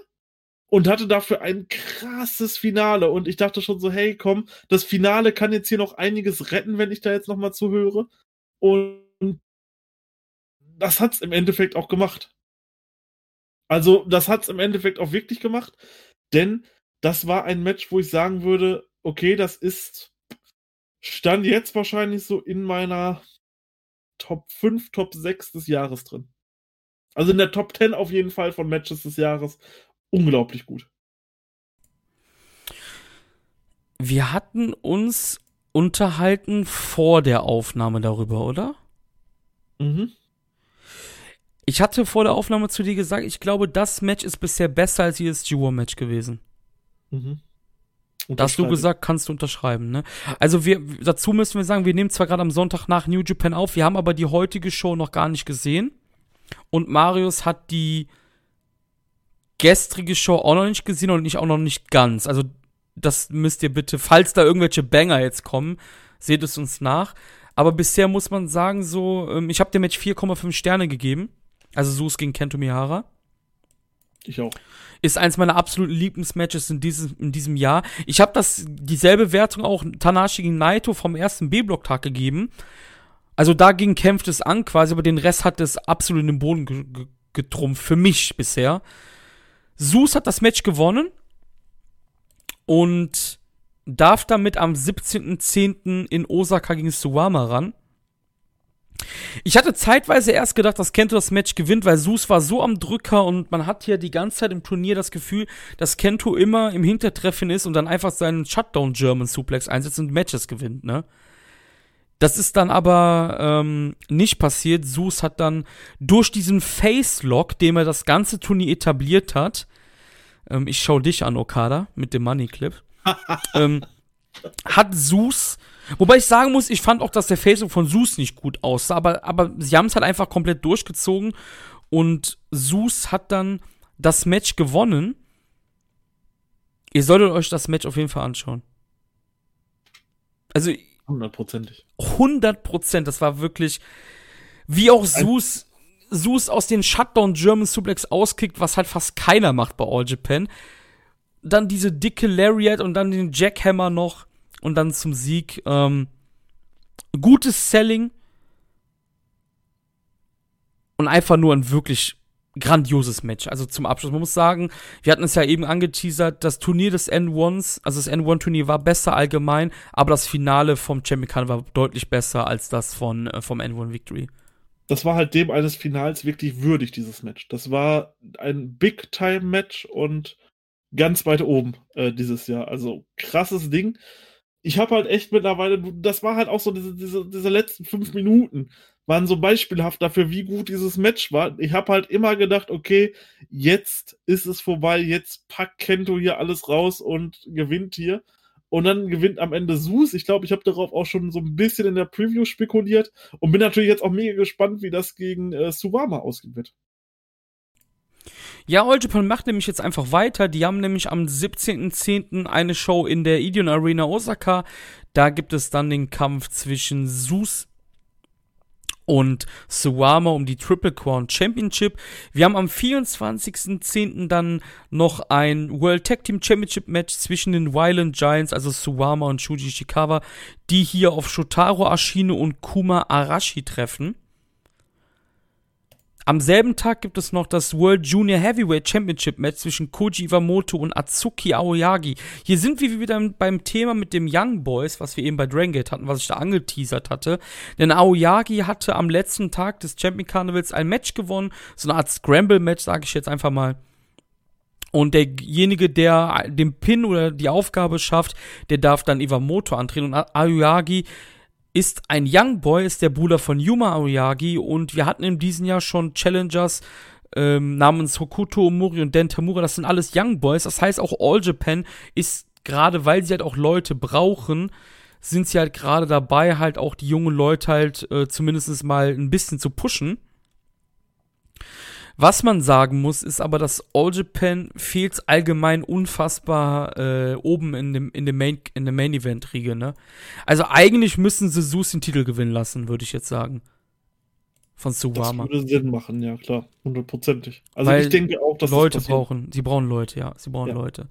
und hatte dafür ein krasses Finale. Und ich dachte schon so, hey, komm, das Finale kann jetzt hier noch einiges retten, wenn ich da jetzt nochmal zuhöre. Und das hat's im Endeffekt auch gemacht. Also, das hat's im Endeffekt auch wirklich gemacht, denn das war ein Match, wo ich sagen würde, okay, das ist stand jetzt wahrscheinlich so in meiner Top 5, Top 6 des Jahres drin. Also in der Top 10 auf jeden Fall von Matches des Jahres. Unglaublich gut. Wir hatten uns unterhalten vor der Aufnahme darüber, oder? Mhm. Ich hatte vor der Aufnahme zu dir gesagt, ich glaube, das Match ist bisher besser als jedes G1-Match gewesen. Mhm. Da hast du gesagt, kannst du unterschreiben, ne? Also wir, dazu müssen wir sagen, wir nehmen zwar gerade am Sonntag nach New Japan auf, wir haben aber die heutige Show noch gar nicht gesehen. Und Marius hat die gestrige Show auch noch nicht gesehen und ich auch noch nicht ganz. Also das müsst ihr bitte, falls da irgendwelche Banger jetzt kommen, seht es uns nach. Aber bisher muss man sagen, so, ähm, ich habe dem Match 4,5 Sterne gegeben. Also Sus gegen Kento Mihara. Ich auch. Ist eins meiner absoluten Lieblingsmatches in diesem, in diesem Jahr. Ich habe das dieselbe Wertung auch Tanashi gegen Naito vom ersten B-Block-Tag gegeben. Also dagegen kämpft es an quasi, aber den Rest hat es absolut in den Boden ge ge getrumpft, für mich bisher. Sus hat das Match gewonnen und darf damit am 17.10. in Osaka gegen Suwama ran. Ich hatte zeitweise erst gedacht, dass Kento das Match gewinnt, weil Sus war so am Drücker und man hat hier die ganze Zeit im Turnier das Gefühl, dass Kento immer im Hintertreffen ist und dann einfach seinen Shutdown German Suplex einsetzt und Matches gewinnt, ne? Das ist dann aber ähm, nicht passiert. Sus hat dann durch diesen Face-Lock, dem er das ganze Turnier etabliert hat, ähm, ich schau dich an, Okada, mit dem Money Clip, ähm, hat Sus Wobei ich sagen muss, ich fand auch, dass der Face von Sus nicht gut aussah, aber, aber sie haben es halt einfach komplett durchgezogen und Sus hat dann das Match gewonnen. Ihr solltet euch das Match auf jeden Fall anschauen. Also. Hundertprozentig. Hundertprozent. Das war wirklich, wie auch Sus, Sus aus den Shutdown German Suplex auskickt, was halt fast keiner macht bei All Japan. Dann diese dicke Lariat und dann den Jackhammer noch und dann zum Sieg. Ähm, gutes Selling und einfach nur ein wirklich grandioses Match. Also zum Abschluss. Man muss sagen, wir hatten es ja eben angeteasert, das Turnier des N1s, also das N1-Turnier war besser allgemein, aber das Finale vom Champion war deutlich besser als das von, äh, vom N1 Victory. Das war halt dem eines Finals wirklich würdig, dieses Match. Das war ein Big-Time-Match und ganz weit oben äh, dieses Jahr. Also krasses Ding ich habe halt echt mittlerweile, das war halt auch so diese, diese, diese letzten fünf Minuten, waren so beispielhaft dafür, wie gut dieses Match war. Ich habe halt immer gedacht, okay, jetzt ist es vorbei, jetzt packt Kento hier alles raus und gewinnt hier. Und dann gewinnt am Ende Sus. Ich glaube, ich habe darauf auch schon so ein bisschen in der Preview spekuliert und bin natürlich jetzt auch mega gespannt, wie das gegen äh, Suwama ausgehen wird. Ja, All Japan macht nämlich jetzt einfach weiter. Die haben nämlich am 17.10. eine Show in der Ideon Arena Osaka. Da gibt es dann den Kampf zwischen Sus und Suwama um die Triple Crown Championship. Wir haben am 24.10. dann noch ein World Tag Team Championship Match zwischen den Violent Giants, also Suwama und Shuji Ishikawa, die hier auf Shotaro Ashino und Kuma Arashi treffen. Am selben Tag gibt es noch das World Junior Heavyweight Championship Match zwischen Koji Iwamoto und Atsuki Aoyagi. Hier sind wir wieder beim Thema mit dem Young Boys, was wir eben bei Dragon Gate hatten, was ich da angeteasert hatte. Denn Aoyagi hatte am letzten Tag des Champion Carnivals ein Match gewonnen, so eine Art Scramble Match, sage ich jetzt einfach mal. Und derjenige, der den Pin oder die Aufgabe schafft, der darf dann Iwamoto antreten. Und Aoyagi ist ein Young Boy, ist der Bruder von Yuma Aoyagi. Und wir hatten in diesem Jahr schon Challengers ähm, namens Hokuto Omori und Den Tamura, das sind alles Young Boys, das heißt auch All Japan ist gerade, weil sie halt auch Leute brauchen, sind sie halt gerade dabei, halt auch die jungen Leute halt äh, zumindest mal ein bisschen zu pushen. Was man sagen muss, ist aber, dass All Japan fehlt allgemein unfassbar äh, oben in dem, in dem Main, in der Main Event Riege, ne? Also eigentlich müssen sie Sus den Titel gewinnen lassen, würde ich jetzt sagen. Von Suwama. Das würde Sinn machen, ja klar, hundertprozentig. Also Weil ich denke auch, dass Leute das brauchen, sie brauchen Leute, ja, sie brauchen ja. Leute.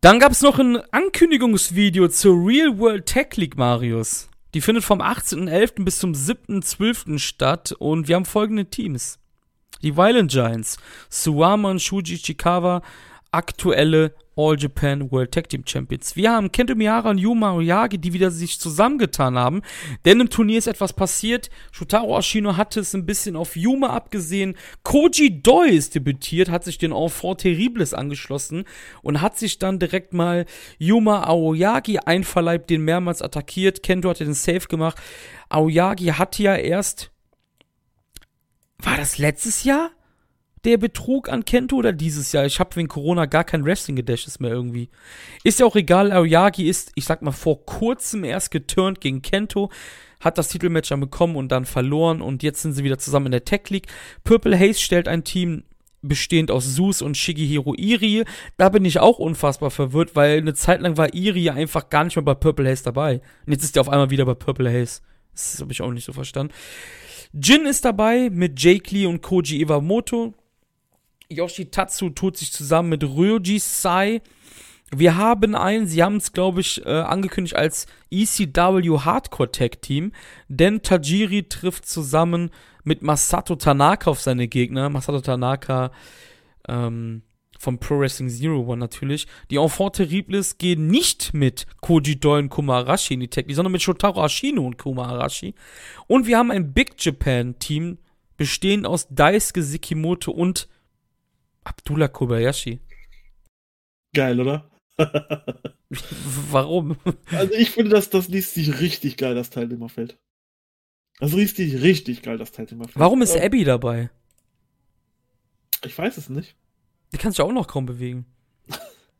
Dann gab es noch ein Ankündigungsvideo zur Real World Tech League Marius. Die findet vom 18.11. bis zum 7.12. statt und wir haben folgende Teams. Die Violent Giants, Suwama und Shuji Chikawa, aktuelle All Japan World Tag Team Champions. Wir haben Kento Miyara und Yuma Oyagi, die wieder sich zusammengetan haben. Denn im Turnier ist etwas passiert. Shotaro Ashino hatte es ein bisschen auf Yuma abgesehen. Koji Doi ist debütiert, hat sich den Enfant Terribles angeschlossen und hat sich dann direkt mal Yuma Aoyagi einverleibt, den mehrmals attackiert. Kento hatte den Safe gemacht. Aoyagi hatte ja erst war das letztes Jahr? Der Betrug an Kento oder dieses Jahr? Ich habe wegen Corona gar kein Wrestling-Gedächtnis mehr irgendwie. Ist ja auch egal, Aoyagi ist, ich sag mal, vor kurzem erst geturnt gegen Kento, hat das Titelmatch dann bekommen und dann verloren und jetzt sind sie wieder zusammen in der Tech League. Purple Haze stellt ein Team bestehend aus Sus und Shigehiro Iri. Da bin ich auch unfassbar verwirrt, weil eine Zeit lang war Iri einfach gar nicht mehr bei Purple Haze dabei. Und jetzt ist er auf einmal wieder bei Purple Haze. Das habe ich auch nicht so verstanden. Jin ist dabei mit Jake Lee und Koji Iwamoto. Yoshitatsu tut sich zusammen mit Ryoji Sai. Wir haben einen, sie haben es, glaube ich, äh, angekündigt als ECW Hardcore Tag Team, denn Tajiri trifft zusammen mit Masato Tanaka auf seine Gegner. Masato Tanaka ähm, vom Pro Wrestling Zero One natürlich. Die Enfant Terribles gehen nicht mit Koji Doi und Kumarashi in die Tag Team, sondern mit Shotaro Ashino und Kumarashi. Und wir haben ein Big Japan Team, bestehend aus Daisuke Sekimoto und Abdullah Kobayashi. Geil, oder? Warum? Also ich finde, dass das liest sich richtig geil, das Teilnehmerfeld. Das liest sich richtig geil, das Teilnehmerfeld. Warum ist Abby dabei? Ich weiß es nicht. Die kann sich auch noch kaum bewegen.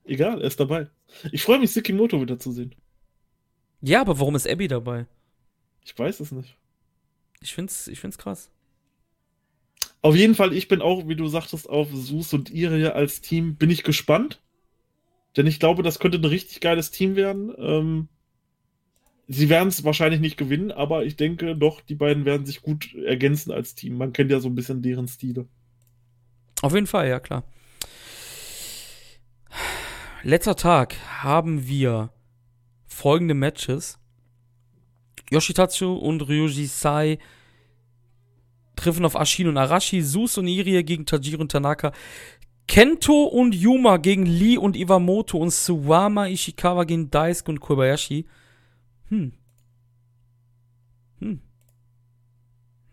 Egal, er ist dabei. Ich freue mich, Sekimoto wieder zu sehen. Ja, aber warum ist Abby dabei? Ich weiß es nicht. Ich find's, ich find's krass. Auf jeden Fall, ich bin auch, wie du sagtest, auf Sus und Irie als Team, bin ich gespannt. Denn ich glaube, das könnte ein richtig geiles Team werden. Ähm, sie werden es wahrscheinlich nicht gewinnen, aber ich denke doch, die beiden werden sich gut ergänzen als Team. Man kennt ja so ein bisschen deren Stile. Auf jeden Fall, ja klar. Letzter Tag haben wir folgende Matches. Yoshitatsu und Ryoji Sai treffen auf Ashin und Arashi, Sus und Irie gegen Tajiri und Tanaka, Kento und Yuma gegen Lee und Iwamoto und Suwama Ishikawa gegen Daisuke und Kobayashi. Hm. Hm.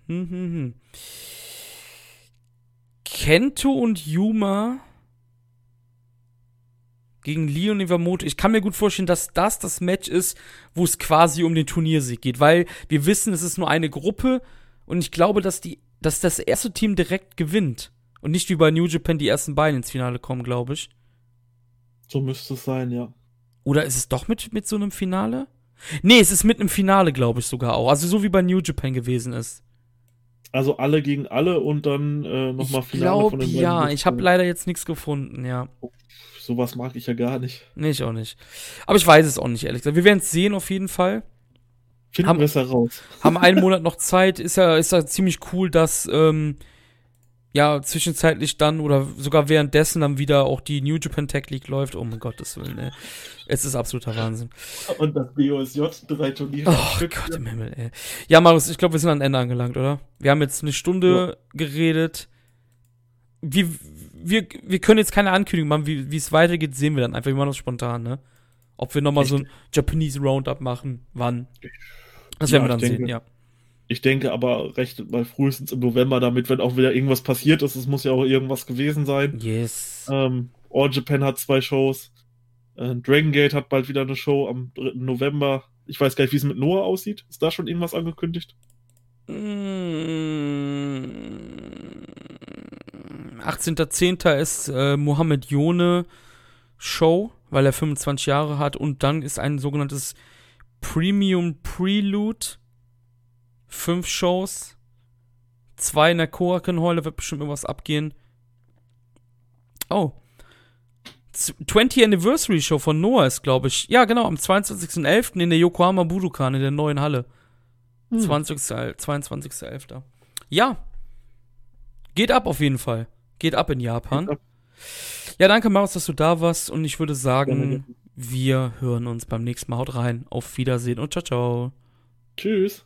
Hm, hm, hm. Kento und Yuma gegen Lee und Iwamoto. Ich kann mir gut vorstellen, dass das das Match ist, wo es quasi um den Turniersieg geht, weil wir wissen, es ist nur eine Gruppe und ich glaube, dass die, dass das erste Team direkt gewinnt und nicht wie bei New Japan die ersten beiden ins Finale kommen, glaube ich. So müsste es sein, ja. Oder ist es doch mit, mit so einem Finale? Nee, es ist mit einem Finale, glaube ich sogar auch. Also so wie bei New Japan gewesen ist. Also alle gegen alle und dann äh, nochmal Finale glaub, von den beiden. Ja, ich habe leider jetzt nichts gefunden, ja. Sowas mag ich ja gar nicht. Nee, ich auch nicht. Aber ich weiß es auch nicht, ehrlich gesagt. Wir werden es sehen auf jeden Fall. Finden haben, wir es heraus. Haben einen Monat noch Zeit. Ist ja, ist ja ziemlich cool, dass ähm, ja zwischenzeitlich dann oder sogar währenddessen dann wieder auch die New Japan Tech League läuft. Oh mein Gottes Willen, ey. Es ist absoluter Wahnsinn. Und das BOSJ, drei Turniere. Oh Gott im Himmel, ey. Ja, Marius, ich glaube, wir sind am Ende angelangt, oder? Wir haben jetzt eine Stunde ja. geredet. Wir, wir, wir können jetzt keine Ankündigung machen, wie es weitergeht, sehen wir dann einfach. Wir machen das spontan, ne? Ob wir nochmal so ein Japanese Roundup machen, wann. Das werden ja, wir dann denke, sehen, ja. Ich denke aber recht mal frühestens im November, damit, wenn auch wieder irgendwas passiert ist, es muss ja auch irgendwas gewesen sein. Yes. Ähm, All Japan hat zwei Shows. Äh, Dragon Gate hat bald wieder eine Show am 3. November. Ich weiß gar nicht, wie es mit Noah aussieht. Ist da schon irgendwas angekündigt? Mmh, 18.10. ist äh, Mohammed Jone Show, weil er 25 Jahre hat. Und dann ist ein sogenanntes Premium Prelude. Fünf Shows. Zwei in der Korakenheule wird bestimmt irgendwas abgehen. Oh. 20 Anniversary Show von Noah ist, glaube ich. Ja, genau, am 22.11. in der Yokohama Budokan in der neuen Halle. Hm. 20. 22.11. Ja. Geht ab auf jeden Fall. Geht ab in Japan. Ab. Ja, danke, Marius, dass du da warst. Und ich würde sagen, wir hören uns beim nächsten Mal. Haut rein. Auf Wiedersehen und ciao, ciao. Tschüss.